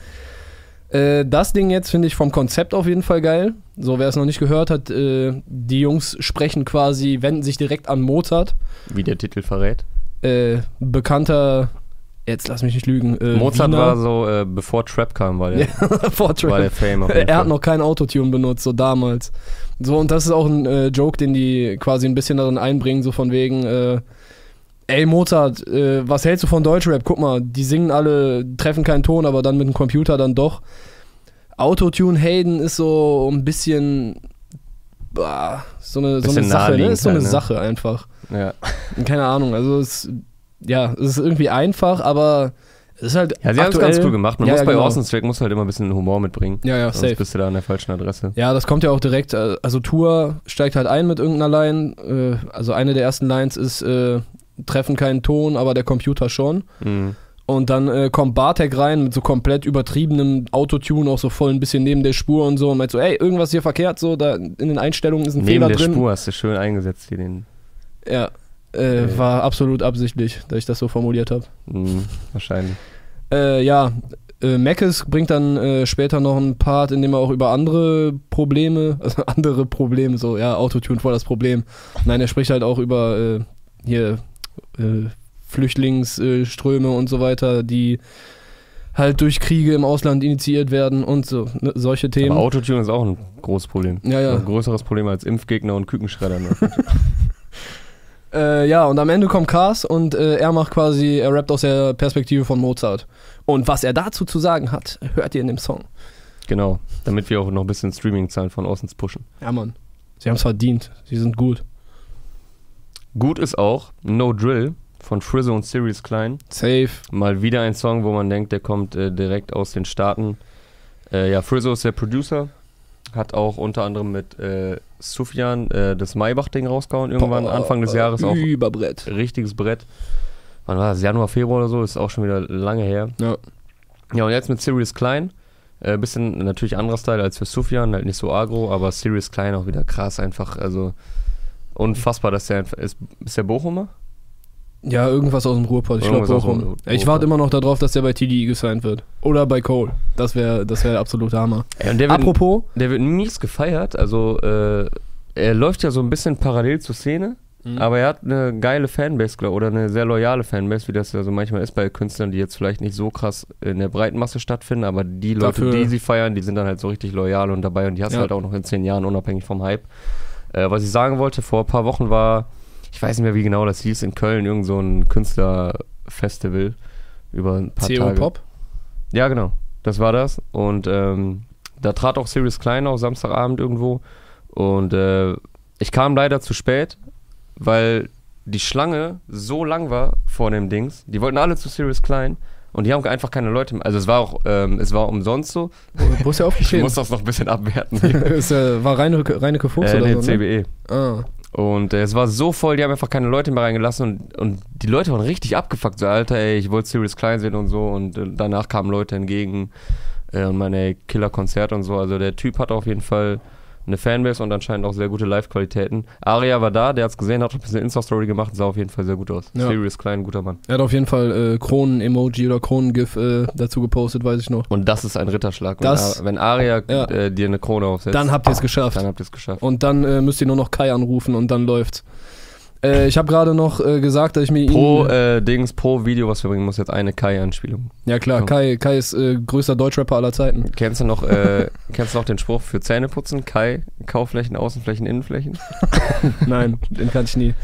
Äh, das Ding jetzt finde ich vom Konzept auf jeden Fall geil. So, wer es noch nicht gehört hat, äh, die Jungs sprechen quasi, wenden sich direkt an Mozart. Wie der Titel verrät. Äh, bekannter, jetzt lass mich nicht lügen. Äh, Mozart Wiener- war so, äh, bevor Trap kam, war der, [laughs] [laughs] vor Trap. war der Fame Er hat noch kein Autotune benutzt, so damals. So, und das ist auch ein äh, Joke, den die quasi ein bisschen darin einbringen, so von wegen, äh, ey Mozart, äh, was hältst du von Deutschrap? Guck mal, die singen alle, treffen keinen Ton, aber dann mit dem Computer dann doch. Autotune Hayden ist so ein bisschen, bah, so eine, so eine Sache, ne? Ist so eine halt, ne? Sache einfach. Ja. [laughs] Keine Ahnung, also es, ja, es ist irgendwie einfach, aber es ist halt Ja, sie haben es ganz cool gemacht. Man Ja, muss ja, bei genau. Orson's Track muss halt immer ein bisschen Humor mitbringen. Ja, ja, Sonst safe. bist du da an der falschen Adresse. Ja, das kommt ja auch direkt, äh, also Tour steigt halt ein mit irgendeiner Line, äh, also eine der ersten Lines ist, äh, treffen keinen Ton, aber der Computer schon. Mhm. Und dann äh, kommt Bartek rein mit so komplett übertriebenem Autotune, auch so voll ein bisschen neben der Spur und so und meint so, ey, irgendwas hier verkehrt, so, da in den Einstellungen ist ein Neben Fehler der drin. Spur hast du schön eingesetzt hier den. Ja, äh, Äh. war absolut absichtlich, dass ich das so formuliert habe. Mhm, wahrscheinlich. Äh, ja, Äh, Mackes bringt dann äh, später noch einen Part, in dem er auch über andere Probleme, [laughs] also andere Probleme, so, ja, Autotune voll das Problem. Nein, er spricht halt auch über äh, hier äh, Flüchtlingsströme und so weiter, die halt durch Kriege im Ausland initiiert werden und so, ne, solche Themen. Aber Autotune ist auch ein großes Problem. Ja, ja. Ein größeres Problem als Impfgegner und Kükenschredder. [laughs] Ne? Äh, ja, und am Ende kommt Cars und äh, er macht quasi, er rappt aus der Perspektive von Mozart. Und was er dazu zu sagen hat, hört ihr in dem Song. genau. Damit wir auch noch ein bisschen Streaming-Zahlen von außen pushen. Ja, Mann. Sie haben es verdient. Sie sind gut. Gut ist auch No Drill von Frizzo und Sirius Klein. Safe. Mal wieder ein Song, wo man denkt, der kommt äh, direkt aus den Staaten. Äh, ja, Frizzo ist der Producer. Hat auch unter anderem mit äh, Sufjan äh, das Maybach-Ding rausgehauen, irgendwann Boah, Anfang des Jahres auch. Überbrett. Richtiges Brett. Wann war das? Januar, Februar oder so, ist auch schon wieder lange her. Ja. Ja, und jetzt mit Sirius Klein. Äh, bisschen natürlich anderer Style als für Sufjan, halt nicht so agro, aber Sirius Klein auch wieder krass einfach. Also unfassbar, dass der ist. Ist der Bochumer? Ja, irgendwas aus dem Ruhrpott. Ich glaube Bochum. Ruhrpott. Ich warte immer noch darauf, dass der bei TDI gesigned wird. Oder bei Cole. Das wäre das wär der absolute Hammer. Ja, und der wird, Apropos, der wird mies gefeiert. Also äh, er läuft ja so ein bisschen parallel zur Szene. Mhm. Aber er hat eine geile Fanbase, oder eine sehr loyale Fanbase, wie das ja so manchmal ist bei Künstlern, die jetzt vielleicht nicht so krass in der breiten Masse stattfinden, aber die Leute, Dafür- die sie feiern, die sind dann halt so richtig loyal und dabei und die hast du Ja. halt auch noch in zehn Jahren, unabhängig vom Hype. Äh, was ich sagen wollte, vor ein paar Wochen war, ich weiß nicht mehr, wie genau das hieß, in Köln irgend so ein Künstlerfestival über ein paar CO Tage. Pop. Ja, genau. Das war das. Und ähm, da trat auch Sirius Klein auch Samstagabend irgendwo. Und äh, ich kam leider zu spät, weil die Schlange so lang war vor dem Dings. Die wollten alle zu Sirius Klein. Und die haben einfach keine Leute mehr. Also es war auch, ähm, es war umsonst so. Wo, ist der [laughs] Ich aufgetreten? muss das noch ein bisschen abwerten. [laughs] ist, äh, war Reineke, Reineke Fuchs äh, oder nee, so, ne? CBE. Ah. Und äh, es war so voll, die haben einfach keine Leute mehr reingelassen und, und die Leute waren richtig abgefuckt. So, Alter, ey, ich wollte Sirius Klein sehen und so. Und äh, danach kamen Leute entgegen äh, und meine Killer-Konzerte und so. Also der Typ hat auf jeden Fall eine Fanbase und anscheinend auch sehr gute Live-Qualitäten. Aria war da, der hat's gesehen, hat ein bisschen Insta-Story gemacht, sah auf jeden Fall sehr gut aus. Ja. Sirius Klein, guter Mann. Er hat auf jeden Fall äh, Kronen-Emoji oder Kronen-GIF äh, dazu gepostet, weiß ich noch. Und das ist ein Ritterschlag. Das- wenn Aria Ja. äh, dir eine Krone aufsetzt, Dann habt ihr es geschafft. dann habt ihr es geschafft. Und dann äh, müsst ihr nur noch Kai anrufen und dann läuft's. Äh, ich habe gerade noch äh, gesagt, dass ich mir Pro ihn. äh, Dings, pro Video, was wir bringen, muss jetzt eine Kai-Anspielung. ja klar. Kai, Kai ist äh, größter Deutschrapper aller Zeiten. Kennst du noch, äh, [laughs] kennst du noch den Spruch für Zähneputzen? Kai, Kaufflächen, Außenflächen, Innenflächen? [laughs] Nein, den kann ich nie.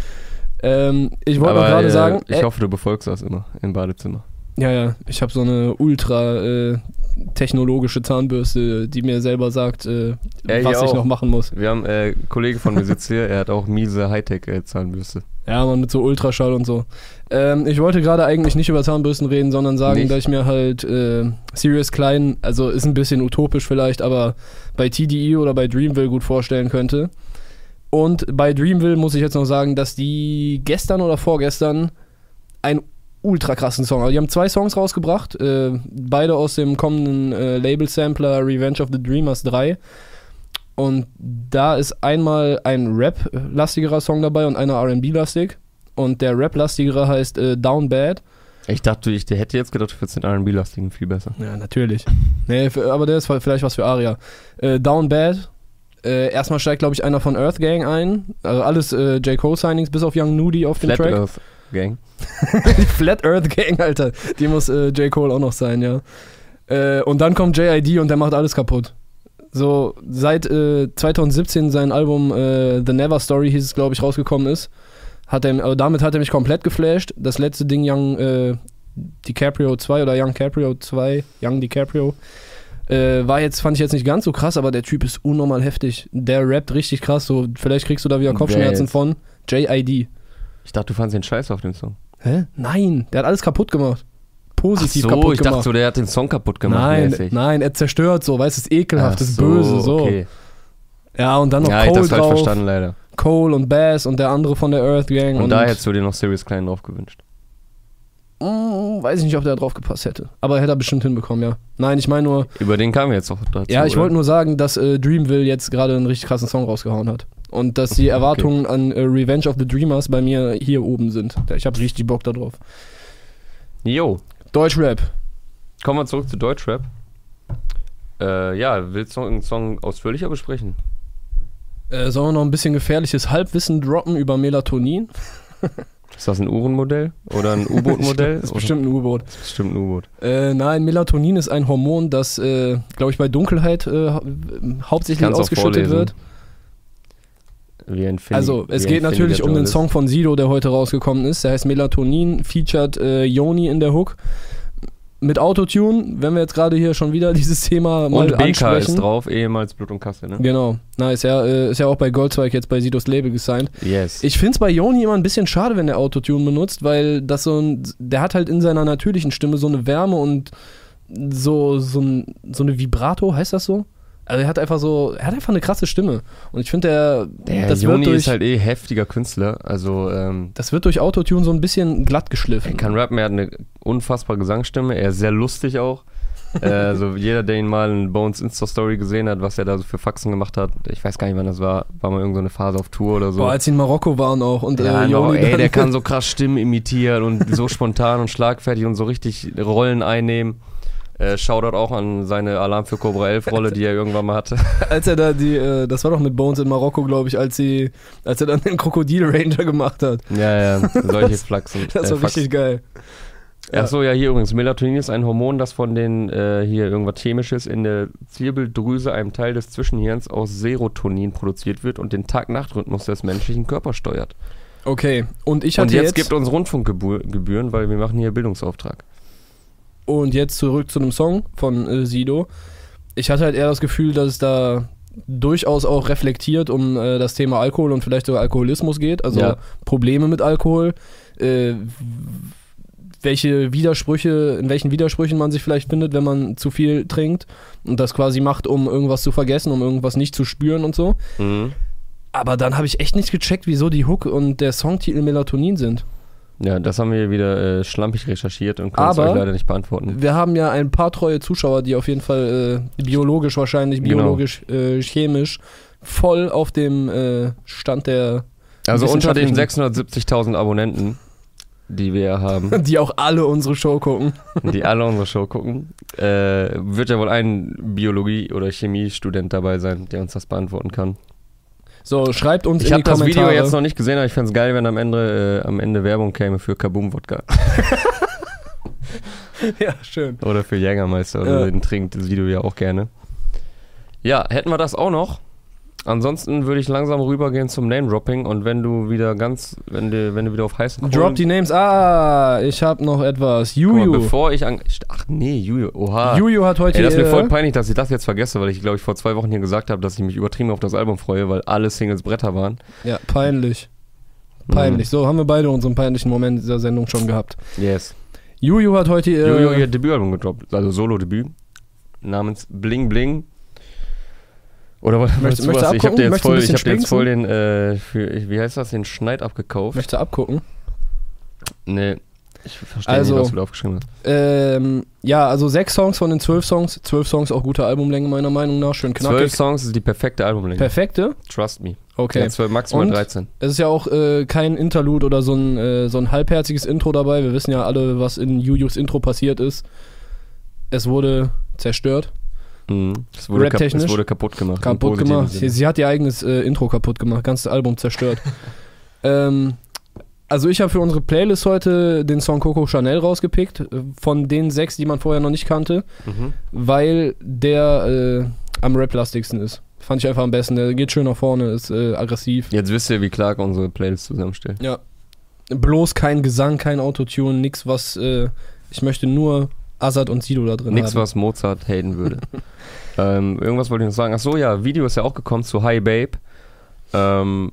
Ähm, ich wollte gerade äh, sagen, Ich hoffe, du befolgst das immer im Badezimmer. Ja, ja, ich habe so eine ultra äh, technologische Zahnbürste, die mir selber sagt, äh, Ey, was ich auch. noch machen muss. Wir haben, äh, ein Kollege von mir sitzt hier, er hat auch miese Hightech-Zahnbürste. Ja, man, mit so Ultraschall und so. Ähm, ich wollte gerade eigentlich nicht über Zahnbürsten reden, sondern sagen, Nicht? dass ich mir halt äh, Sirius Klein, also ist ein bisschen utopisch vielleicht, aber bei TDE oder bei Dreamville gut vorstellen könnte. Und bei Dreamville muss ich jetzt noch sagen, dass die gestern oder vorgestern einen ultra krassen Song, also die haben zwei Songs rausgebracht, äh, beide aus dem kommenden äh, Label-Sampler Revenge of the Dreamers 3. Und da ist einmal ein Rap-lastigerer Song dabei und einer RB-lastig. Und der Rap-lastigere heißt äh, Down Bad. Ich dachte, ich der hätte jetzt gedacht, du findest den R&B-lastigen viel besser. Ja, natürlich. [laughs] nee, aber der ist vielleicht was für Aria. Äh, Down Bad. Äh, erstmal steigt, glaube ich, einer von Earth Gang ein. Also alles äh, J. Cole-Signings bis auf Young Nudie auf dem Flat Track. Earth Gang. [laughs] Die Flat Earth Gang, Alter. Die muss äh, J. Cole auch noch sein, ja. Äh, und dann kommt JID und der macht alles kaputt. So, seit äh, 2017 sein Album äh, The Never Story hieß es, glaube ich, rausgekommen ist, hat er, also damit hat er mich komplett geflasht. Das letzte Ding, Young äh, DiCaprio 2 oder Young Caprio 2, Young DiCaprio, äh, war jetzt, fand ich jetzt nicht ganz so krass, aber der Typ ist unnormal heftig. Der rappt richtig krass, so, vielleicht kriegst du da wieder Kopfschmerzen von. JID. Ich dachte, du fandst den Scheiß auf dem Song. Hä? Nein, der hat alles kaputt gemacht. Positiv Ach so, kaputt ich gemacht. dachte so, der hat den Song kaputt gemacht. nein, mäßig. nein, er zerstört so, weißt du, ist ekelhaft, Ach ist böse, so. Okay. Ja, und dann noch Ja, ich Cole das falsch drauf, verstanden, leider. Cole und Bass und der andere von der Earth Gang. Und, da hättest du dir noch Sirius Klein drauf gewünscht. Mm, weiß ich nicht, ob der drauf gepasst hätte. Aber hätte er bestimmt hinbekommen, ja. Nein, ich meine nur, Über den kamen wir jetzt doch dazu. ja, ich wollte nur sagen, dass äh, Dreamville jetzt gerade einen richtig krassen Song rausgehauen hat. Und dass die Erwartungen an äh, Revenge of the Dreamers bei mir hier oben sind. Ich habe richtig Bock da drauf. Jo, Deutschrap. kommen wir zurück zu Deutschrap. Äh, ja, willst du noch irgendeinen Song ausführlicher besprechen? Äh, sollen wir noch ein bisschen gefährliches Halbwissen droppen über Melatonin? [laughs] Ist das ein Uhrenmodell oder ein [laughs] U-Boot-Modell? Das ist bestimmt ein U-Boot. Das ist bestimmt ein U-Boot. Äh, nein, Melatonin ist ein Hormon, das, äh, glaube ich, bei Dunkelheit äh, hau- hauptsächlich ausgeschüttet wird. Also, es geht natürlich um den Song von Sido, der heute rausgekommen ist. Der heißt Melatonin, featured äh, Yoni in der Hook. Mit Autotune, wenn wir jetzt gerade hier schon wieder [laughs] dieses Thema mal Und BK ansprechen. ist drauf, ehemals Blut und Kasse, ne? Genau. Nice, ja, äh, ist ja auch bei Goldzweig jetzt bei Sidos Label gesigned. Yes. Ich finde es bei Yoni immer ein bisschen schade, wenn der Autotune benutzt, weil das so ein, der hat halt in seiner natürlichen Stimme so eine Wärme und so, so, ein, so eine Vibrato, heißt das so? Also er hat einfach so, er hat einfach eine krasse Stimme. Und ich finde, der, Der das, Joni wird durch, ist halt eh heftiger Künstler. Also, ähm, das wird durch Autotune so ein bisschen glatt er geschliffen. kann rappen, er hat eine unfassbare Gesangsstimme, er ist sehr lustig auch. äh, [laughs] also jeder, der ihn mal in Bones Insta-Story gesehen hat, was er da so für Faxen gemacht hat, ich weiß gar nicht, wann das war, war mal irgendeine Phase auf Tour oder so. Boah, als sie in Marokko waren auch. Und ja, äh, no, ey, der kann [laughs] so krass Stimmen imitieren und so spontan und schlagfertig und so richtig Rollen einnehmen. Äh, Shoutout auch an seine Alarm für Cobra 11 Rolle, die er irgendwann mal hatte. [laughs] als er da die, äh, das war doch mit Bones in Marokko, glaube ich, als sie, als er dann den Krokodil Ranger gemacht hat. ja, ja, [laughs] solche Flachsen. Das äh, war Faxen. richtig geil. Ach so, ja, hier übrigens. Melatonin ist ein Hormon, das von den, äh, hier irgendwas Chemisches in der Zirbeldrüse, einem Teil des Zwischenhirns, aus Serotonin produziert wird und den Tag-Nacht-Rhythmus des menschlichen Körpers steuert. Okay, und ich Und hatte jetzt, jetzt, gibt uns Rundfunkgebühren, weil wir machen hier Bildungsauftrag. Und jetzt zurück zu dem Song von äh, Sido. Ich hatte halt eher das Gefühl, dass es da durchaus auch reflektiert um äh, das Thema Alkohol und vielleicht sogar Alkoholismus geht, also Ja. Probleme mit Alkohol, äh, welche Widersprüche, in welchen Widersprüchen man sich vielleicht findet, wenn man zu viel trinkt und das quasi macht, um irgendwas zu vergessen, um irgendwas nicht zu spüren und so. Mhm. Aber dann habe ich echt nicht gecheckt, wieso die Hook und der Songtitel Melatonin sind. Ja, das haben wir wieder äh, schlampig recherchiert und können es euch leider nicht beantworten. Wir haben ja ein paar treue Zuschauer, die auf jeden Fall äh, biologisch wahrscheinlich, Genau. biologisch, äh, chemisch voll auf dem äh, Stand der, Also unter den wissenschaftlichen- 670.000 Abonnenten, die wir haben, [laughs] die auch alle unsere Show gucken. [laughs] die alle unsere Show gucken, äh, wird ja wohl ein Biologie- oder Chemiestudent dabei sein, der uns das beantworten kann. So, schreibt uns Ich in habe die das Kommentare. Video jetzt noch nicht gesehen, aber ich fände es geil, wenn am Ende, äh, am Ende Werbung käme für Kaboom-Wodka. [laughs] ja, schön. Oder für Jägermeister. Oder Ja. den trinkt das Video ja auch gerne. Ja, hätten wir das auch noch. Ansonsten würde ich langsam rübergehen zum Name-Dropping und wenn du wieder ganz, wenn du, wenn du wieder auf heißen Kohlen- Drop die Names. Ah, ich habe noch etwas. Guck mal, Juju. bevor ich an. Ach nee, Juju. Oha. Juju hat heute. Ey, das ist mir voll peinlich, dass ich das jetzt vergesse, weil ich glaube ich vor zwei Wochen hier gesagt habe, dass ich mich übertrieben auf das Album freue, weil alle Singles Bretter waren. Ja, peinlich. Peinlich. So, haben wir beide unseren peinlichen Moment dieser Sendung schon gehabt. Mhm. Yes. Juju hat heute. Jojo ihr Debütalbum gedroppt, also Solo-Debüt, namens Bling Bling. Oder was? Möchtest- du möchtest was? du Ich habe abgucken? dir jetzt Möchtest du voll, ich hab dir jetzt voll den, äh, für, wie heißt das, den Schneid abgekauft. Möchte abgucken. Nee, ich verstehe Also- nicht, was du da aufgeschrieben hast. Ähm, ja, also sechs Songs von den zwölf Songs. Zwölf Songs, auch gute Albumlänge meiner Meinung nach. Schön Zwölf knackig. Songs ist die perfekte Albumlänge. Perfekte. Trust me. Okay. Ja, zwölf, maximal Und? 13. Es ist ja auch äh, kein Interlude oder so ein, äh, so ein halbherziges Intro dabei. Wir wissen ja alle, was in Jujus Intro passiert ist. Es wurde zerstört, Mhm. Es, wurde kap es wurde kaputt gemacht. kaputt gemacht. Sie, sie hat ihr eigenes äh, Intro kaputt gemacht, ganzes Album zerstört. [laughs] ähm, also ich habe für unsere Playlist heute den Song Coco Chanel rausgepickt, äh, von den sechs, die man vorher noch nicht kannte, Mhm. weil der äh, am rap-lastigsten ist. Fand ich einfach am besten. Der geht schön nach vorne, ist äh, aggressiv. Jetzt wisst ihr, wie Clark unsere Playlist zusammenstellt. Ja. Bloß kein Gesang, kein Autotune, nix, was. Äh, ich möchte nur Azad und Sido da drin Nichts, haben. was Mozart haten würde. [laughs] ähm, irgendwas wollte ich noch sagen. Ach so, ja, Video ist ja auch gekommen zu Hi Babe, ähm,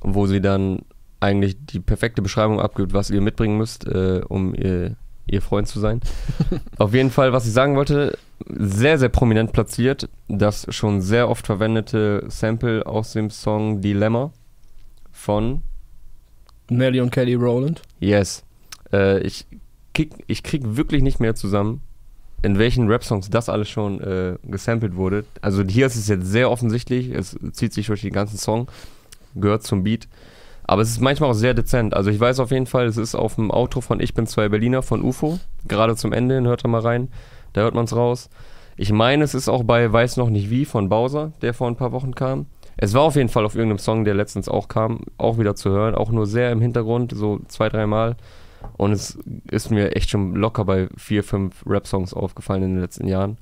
wo sie dann eigentlich die perfekte Beschreibung abgibt, was ihr mitbringen müsst, äh, um ihr, ihr Freund zu sein. [laughs] Auf jeden Fall, was ich sagen wollte, sehr, sehr prominent platziert, das schon sehr oft verwendete Sample aus dem Song Dilemma von Nelly und Kelly Rowland. Yes. Äh, ich, krieg, ich krieg wirklich nicht mehr zusammen, in welchen Rap-Songs das alles schon äh, gesampelt wurde. Also hier ist es jetzt sehr offensichtlich, es zieht sich durch den ganzen Song, gehört zum Beat. Aber es ist manchmal auch sehr dezent. Also ich weiß auf jeden Fall, es ist auf dem Outro von Ich bin zwei Berliner von UFO, gerade zum Ende hört da mal rein. Da hört man es raus. Ich meine, es ist auch bei Weiß noch nicht wie von Bowser, der vor ein paar Wochen kam. Es war auf jeden Fall auf irgendeinem Song, der letztens auch kam, auch wieder zu hören. Auch nur sehr im Hintergrund, so zwei, dreimal. Und es ist mir echt schon locker bei vier, fünf Rap-Songs aufgefallen in den letzten Jahren.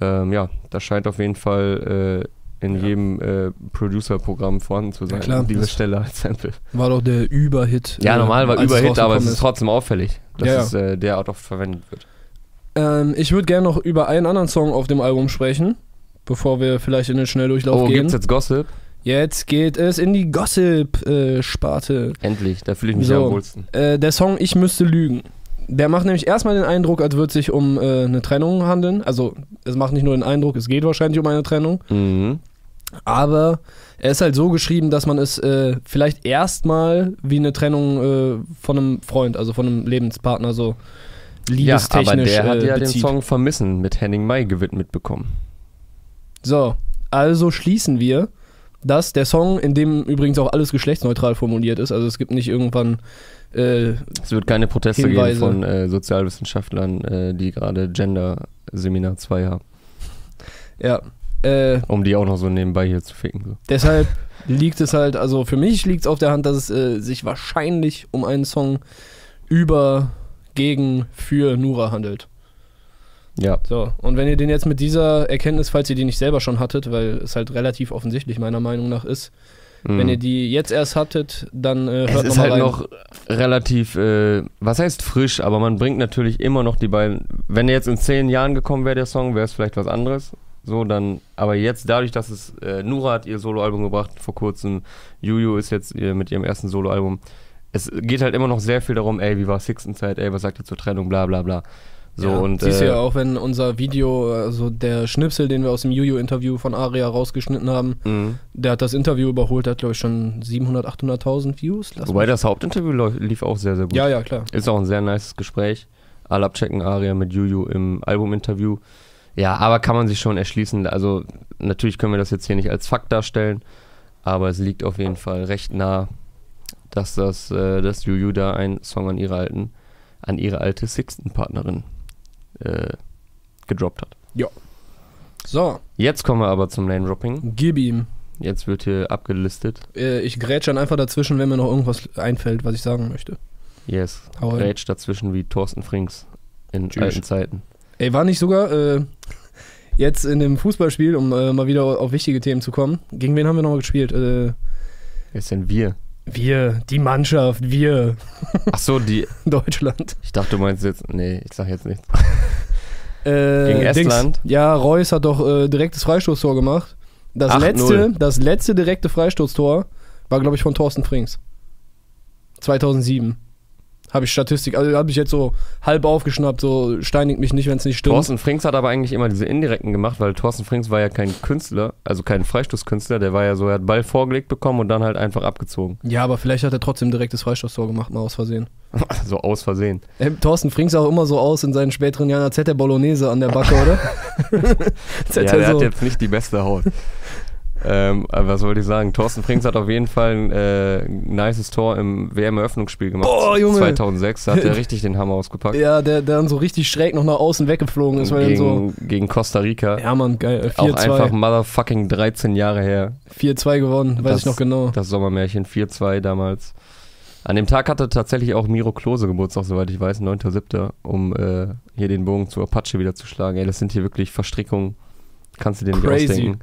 Ähm, ja, das scheint auf jeden Fall äh, in Ja. jedem äh, Producer-Programm vorhanden zu sein. klar, an dieser Stelle als Sample. War doch der Überhit. Ja, äh, normal war Überhit, aber es ist trotzdem auffällig, dass Ja, ja. es äh, derart oft verwendet wird. Ähm, ich würde gerne noch über einen anderen Song auf dem Album sprechen, bevor wir vielleicht in den Schnelldurchlauf Oh, gehen. gibt's jetzt Gossip? Jetzt geht es in die Gossip-Sparte. Endlich, da fühle ich mich So. am wohlsten. Äh, der Song Ich müsste lügen. Der macht nämlich erstmal den Eindruck, als würde es sich um äh, eine Trennung handeln. Also es macht nicht nur den Eindruck, es geht wahrscheinlich um eine Trennung. Mhm. Aber er ist halt so geschrieben, dass man es äh, vielleicht erstmal wie eine Trennung äh, von einem Freund, also von einem Lebenspartner so Ja, aber liebestechnisch der hat äh, ja bezieht. den Song Vermissen mit Henning May gewidmet bekommen. So, also schließen wir, dass der Song, in dem übrigens auch alles geschlechtsneutral formuliert ist, also es gibt nicht irgendwann äh, Es wird keine Proteste Hinweise. geben von äh, Sozialwissenschaftlern, äh, die gerade Gender-Seminar 2 haben, ja, äh, um die auch noch so nebenbei hier zu ficken. So. deshalb [laughs] liegt es halt, also für mich liegt es auf der Hand, dass es äh, sich wahrscheinlich um einen Song über, gegen, für Nura handelt. Ja, So, und wenn ihr den jetzt mit dieser Erkenntnis, falls ihr die nicht selber schon hattet, weil es halt relativ offensichtlich meiner Meinung nach ist, wenn mhm. ihr die jetzt erst hattet, dann äh, es hört ist noch mal halt rein. noch relativ, äh, was heißt frisch, aber man bringt natürlich immer noch die beiden. Wenn der jetzt in zehn Jahren gekommen wäre, der Song, wäre es vielleicht was anderes. So, dann, aber jetzt dadurch, dass es, äh, Nura hat ihr Soloalbum gebracht vor kurzem, Juju ist jetzt äh, mit ihrem ersten Soloalbum. Es geht halt immer noch sehr viel darum, ey, wie war Sixten-Zeit, ey, was sagt ihr zur Trennung, bla bla bla. So, ja, und siehst du äh, ja auch, wenn unser Video, also der Schnipsel, den wir aus dem Juju-Interview von Aria rausgeschnitten haben, mh. der hat das Interview überholt, hat glaube ich schon 700, 800.000 Views. Lass Wobei das Hauptinterview lief auch sehr, sehr gut. Ja, ja, klar. Ist auch ein sehr nices Gespräch. Alle abchecken, Aria mit Juju im Albuminterview. Ja, aber kann man sich schon erschließen. Also, natürlich können wir das jetzt hier nicht als Fakt darstellen, aber es liegt auf jeden Fall recht nah, dass das, äh, dass Juju da einen Song an ihre alten, an ihre alte Sixten-Partnerin äh, gedroppt hat. So, Jetzt kommen wir aber zum Name-Dropping. gib ihm. Jetzt wird hier abgelistet. Äh, ich grätsch dann einfach dazwischen, wenn mir noch irgendwas einfällt, was ich sagen möchte. Yes. Hau. Grätsch dazwischen wie Thorsten Frings in Tschüss. alten Zeiten. Ey, war nicht sogar äh, jetzt in dem Fußballspiel, um äh, mal wieder auf wichtige Themen zu kommen. Gegen wen haben wir nochmal gespielt? Äh, Wer ist denn wir? Wir, die Mannschaft, wir, Ach so, die. [laughs] Deutschland. Ich dachte, du meinst jetzt. Nee, ich sag jetzt nichts. [laughs] Äh, Gegen Dings, Estland? Ja, Reus hat doch äh, direktes Freistoßtor gemacht. Das 8-0. letzte, das letzte direkte Freistoßtor war, glaube ich, von Thorsten Frings. 2007. Habe ich Statistik, also habe ich jetzt so halb aufgeschnappt, so steinigt mich nicht, wenn es nicht stimmt. Thorsten Frings hat aber eigentlich immer diese indirekten gemacht, weil Thorsten Frings war ja kein Künstler, also kein Freistoßkünstler, der war ja so, er hat Ball vorgelegt bekommen und dann halt einfach abgezogen. Ja, aber vielleicht hat er trotzdem direktes Freistoßtor gemacht, mal aus Versehen. [laughs] so aus Versehen. Ey, Thorsten Frings sah auch immer so aus in seinen späteren Jahren, als hätte er Bolognese an der Backe, oder? [laughs] Ja, der er so. hat jetzt nicht die beste Haut. Ähm, aber was wollte ich sagen? Thorsten Frings hat auf jeden Fall ein äh, nices Tor im WM-Eröffnungsspiel gemacht. Boah, Junge. 2006 da hat er richtig den Hammer ausgepackt. ja, der, der dann so richtig schräg noch nach außen weggeflogen ist, weil er so. gegen, gegen Costa Rica. Ja, Mann, geil. äh, Auch einfach 4-2 motherfucking 13 Jahre her. 4-2 gewonnen, weiß Das- ich noch genau. Das Sommermärchen 4-2 damals. An dem Tag hatte tatsächlich auch Miro Klose Geburtstag, soweit ich weiß, 9.7., um äh, hier den Bogen zu Apache wieder zu schlagen. Ey, das sind hier wirklich Verstrickungen. Kannst du dir nicht ausdenken.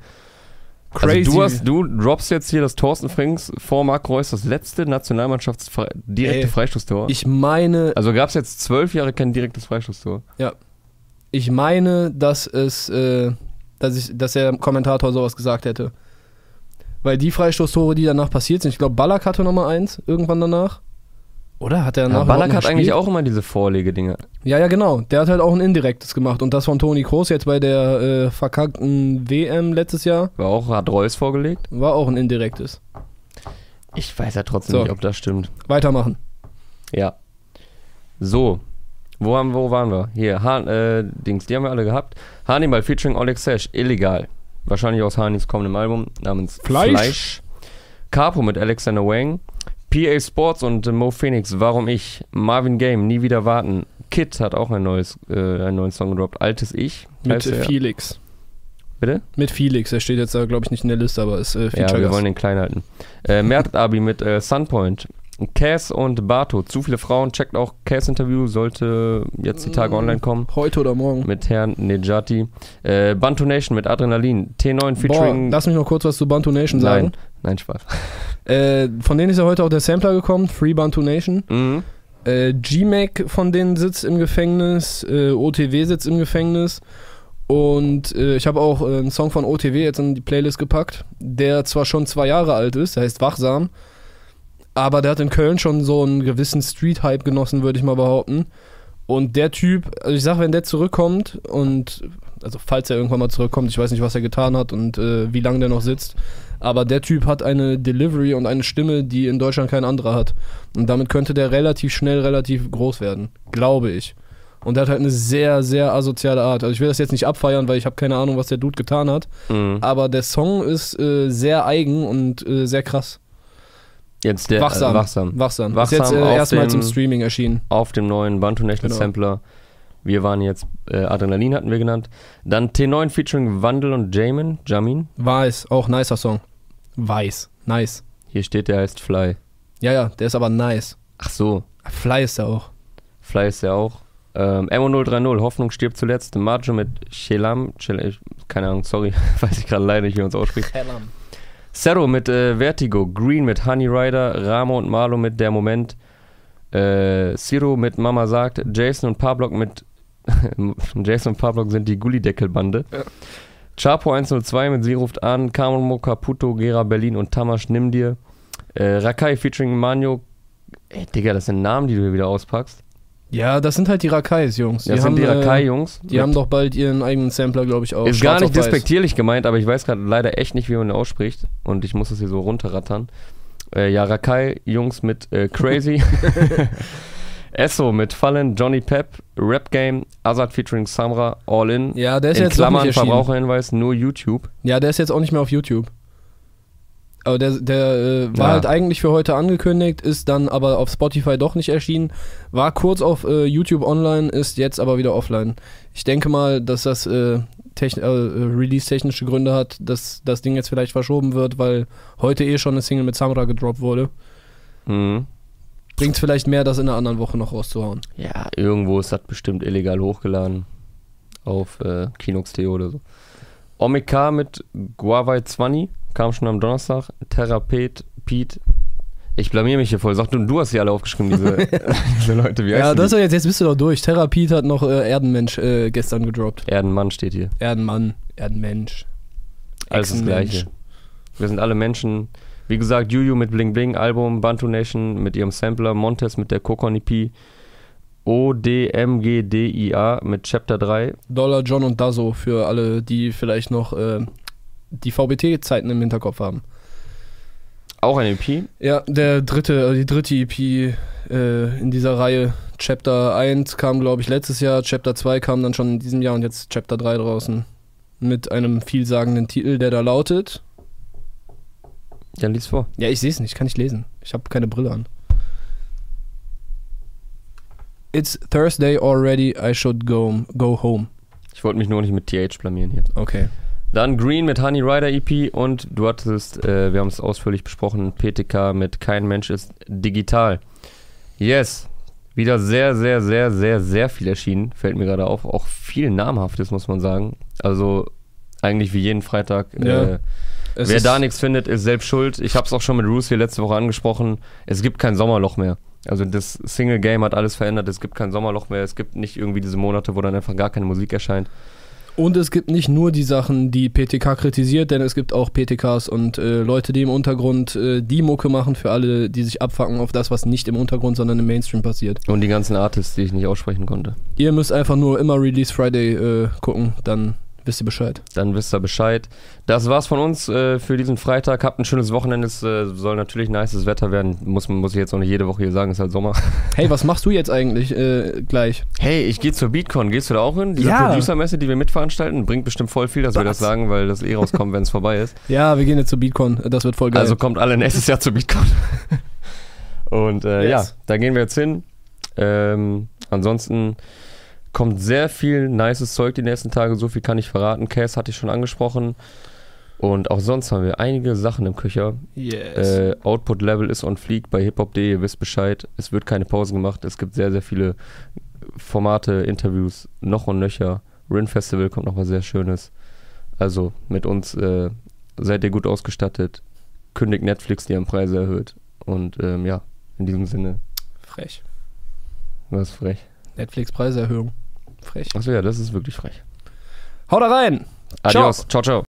Crazy. Also du, hast, du droppst jetzt hier das Thorsten Frings vor Marc Reus, das letzte Nationalmannschafts direkte Ey, Freistoßtor. ich meine, also gab es jetzt zwölf Jahre kein direktes Freistoßtor. ich meine, dass es, äh, dass ich, dass der Kommentator sowas gesagt hätte. Weil die Freistoßtore, die danach passiert sind, ich glaube, Ballack hatte nochmal eins, irgendwann danach. Oder hat er Ja, überhaupt Ballack noch hat eigentlich auch immer diese Vorlegedinger. Ja, ja, genau. Der hat halt auch ein indirektes gemacht. Und das von Toni Kroos jetzt bei der äh, verkackten WM letztes Jahr War auch, hat Reus vorgelegt. war auch ein indirektes. Ich weiß ja trotzdem So. nicht, ob das stimmt. Weitermachen. Ja. So. Wo, haben, wo waren wir? Hier, Han, äh, Dings, die haben wir alle gehabt. Hannibal featuring Oleg Sesh, illegal. Wahrscheinlich aus Hanis kommendem Album namens Fleisch. Capo mit Alexander Wang. PA Sports und äh, Mo Phoenix, Warum ich? Marvin Game, Nie wieder warten. Kid hat auch ein neues, äh, einen neuen Song gedroppt. Altes Ich. Mit äh, er. Felix. Bitte? Mit Felix. Er steht jetzt da, glaube ich, nicht in der Liste, aber ist äh, Ja, wir wollen den klein halten. Äh, Mert Abi mit äh, Sunpoint. Cass und Bato. Zu viele Frauen. Checkt auch Cass-Interview. Sollte jetzt die Tage Mm. online kommen. Heute oder morgen. Mit Herrn Nejati. Äh, Bantu Nation mit Adrenalin. T9 Boah, featuring. lass mich noch kurz was zu Bantu Nation sagen. Nein, nein, Spaß. [laughs] Äh, von denen ist ja heute auch der Sampler gekommen, Free Bantu Nation. Mhm. Äh, G-Mac von denen sitzt im Gefängnis, äh, OTW sitzt im Gefängnis. Und äh, ich habe auch äh, einen Song von OTW jetzt in die Playlist gepackt, der zwar schon zwei Jahre alt ist, der heißt Wachsam, aber der hat in Köln schon so einen gewissen Street-Hype genossen, würde ich mal behaupten. Und der Typ, also ich sag, wenn der zurückkommt und, also falls er irgendwann mal zurückkommt, ich weiß nicht, was er getan hat und äh, wie lange der noch sitzt, aber der Typ hat eine Delivery und eine Stimme, die in Deutschland kein anderer hat. Und damit könnte der relativ schnell relativ groß werden, glaube ich. Und der hat halt eine sehr, sehr asoziale Art. Also ich will das jetzt nicht abfeiern, weil ich habe keine Ahnung, was der Dude getan hat. Mhm. Aber der Song ist äh, sehr eigen und äh, sehr krass. Jetzt der Wachsam. Äh, Wachsam. Wachsam. Wachsam ist jetzt äh, erstmals im Streaming erschienen. Auf dem neuen Bantu National Genau. Sampler. Wir waren jetzt äh, Adrenalin hatten wir genannt. Dann T9 featuring Wandel und Jamin. Jamin. Weiß, auch nicer Song. Weiß, nice. Hier steht, der heißt Fly. Ja, ja, der ist aber nice. Ach so. Fly ist er auch. Fly ist ja auch. Ähm, MO030, Hoffnung stirbt zuletzt. Majo mit Chelam. Chel keine Ahnung, sorry. [laughs] Weiß ich gerade leider nicht, wie man es ausspricht. Zero mit äh, Vertigo. Green mit Honey Rider. Ramo und Marlo mit Der Moment. Äh, Ciro mit Mama sagt. Jason und Pablock mit. [laughs] Jason und Pablock sind die Gullideckel-Bande. Ja. Chapo 102 mit Sie ruft an. Kamomo Caputo, Gera Berlin und Tamasch Nimm dir. Äh, Rakai featuring Manio. Ey, Digga, das sind Namen, die du hier wieder auspackst. Ja, das sind halt die Rakais, Jungs. Das sind die äh, Rakai-Jungs. Die haben doch bald ihren eigenen Sampler, glaube ich, auch. Ist Schwarz gar nicht despektierlich gemeint, aber ich weiß gerade leider echt nicht, wie man den ausspricht. Und ich muss es hier so runterrattern. Äh, ja, Rakai-Jungs mit äh, Crazy. [laughs] [laughs] Esso mit Fallen, Johnny Pep, Rap Game, Azad featuring Samra, All In. Ja, der ist In jetzt Klammern nicht. Verbraucherhinweis, nur YouTube. Ja, der ist jetzt auch nicht mehr auf YouTube. Aber der, der äh, war Ja. halt eigentlich für heute angekündigt, ist dann aber auf Spotify doch nicht erschienen. War kurz auf äh, YouTube online, ist jetzt aber wieder offline. Ich denke mal, dass das äh, äh, release-technische Gründe hat, dass das Ding jetzt vielleicht verschoben wird, weil heute eh schon eine Single mit Samra gedroppt wurde. Mhm. Bringt es vielleicht mehr, das in einer anderen Woche noch rauszuhauen. Ja, irgendwo ist das bestimmt illegal hochgeladen. Auf äh, Kinox.de oder so. Omika mit Guavai 20 kam schon am Donnerstag. Therapeut, Pete. Ich blamier mich hier voll. Sag du, du hast sie alle aufgeschrieben, diese, [laughs] diese Leute. Wie Ja, das ist die? doch jetzt, jetzt bist du doch durch. Therapie hat noch äh, Erdenmensch äh, gestern gedroppt. Erdenmann steht hier. Erdenmann, Erdenmensch. Alles das. Gleiche. Wir sind alle Menschen. Wie gesagt, Juju mit Bling Bling Album, Bantu Nation mit ihrem Sampler, Montes mit der Kokon EP, ODMGDIA mit Chapter 3. Dollar John und Dazo für alle, die vielleicht noch äh, die VBT-Zeiten im Hinterkopf haben. Auch ein EP. Ja, der dritte, äh, die dritte EP äh, in dieser Reihe. Chapter 1 kam, glaube ich, letztes Jahr, Chapter 2 kam dann schon in diesem Jahr und jetzt Chapter 3 draußen. Mit einem vielsagenden Titel, der da lautet. Dann lies vor. Ja, ich sehe es nicht, kann ich lesen. Ich habe keine Brille an. It's Thursday already, I should go, go home. Ich wollte mich nur nicht mit TH blamieren hier. Okay. Dann Green mit Honey Rider EP und du hattest, äh, wir haben es ausführlich besprochen, PTK mit Kein Mensch ist digital. Yes. Wieder sehr, sehr, sehr, sehr, sehr viel erschienen, fällt mir gerade auf. Auch viel Namhaftes, muss man sagen. Also eigentlich wie jeden Freitag. Ja. Äh, Es wer da nichts findet, ist selbst schuld. Ich habe es auch schon mit Roos hier letzte Woche angesprochen. Es gibt kein Sommerloch mehr. Also das Single Game hat alles verändert. Es gibt kein Sommerloch mehr. Es gibt nicht irgendwie diese Monate, wo dann einfach gar keine Musik erscheint. Und es gibt nicht nur die Sachen, die PTK kritisiert, denn es gibt auch PTKs und äh, Leute, die im Untergrund äh, die Mucke machen für alle, die sich abfacken auf das, was nicht im Untergrund, sondern im Mainstream passiert. Und die ganzen Artists, die ich nicht aussprechen konnte. Ihr müsst einfach nur immer Release Friday äh, gucken, dann wisst ihr Bescheid. Dann wisst ihr Bescheid. Das war's von uns äh, für diesen Freitag. Habt ein schönes Wochenende. Es äh, soll natürlich nices Wetter werden. Muss, muss ich jetzt auch nicht jede Woche hier sagen, ist halt Sommer. [laughs] Hey, was machst du jetzt eigentlich äh, gleich? Hey, ich gehe zur Beatcon. Gehst du da auch hin? Diese Ja. Producer-Messe, die wir mitveranstalten, bringt bestimmt voll viel, dass wir das Was? sagen, weil das eh rauskommt, wenn es vorbei ist. [laughs] Ja, wir gehen jetzt zur Beatcon, das wird voll geil. Also kommt alle nächstes Jahr zur Beatcon. [laughs] Und äh, Yes. ja, da gehen wir jetzt hin. Ähm, ansonsten kommt sehr viel nices Zeug die nächsten Tage, so viel kann ich verraten. Case hatte ich schon angesprochen. Und auch sonst haben wir einige Sachen im Köcher. Yes. Äh, Output Level ist on fleek bei hiphop.de, ihr wisst Bescheid. Es wird keine Pause gemacht. Es gibt sehr, sehr viele Formate, Interviews, noch und nöcher. Rin Festival kommt noch was sehr Schönes. Also mit uns äh, seid ihr gut ausgestattet. Kündigt Netflix, die haben Preise erhöht. Und ähm, ja, in diesem Sinne, Frech. was frech. Netflix-Preiserhöhung. Frech. Achso, ja, das ist wirklich frech. Haut da rein! Adios. ciao. ciao.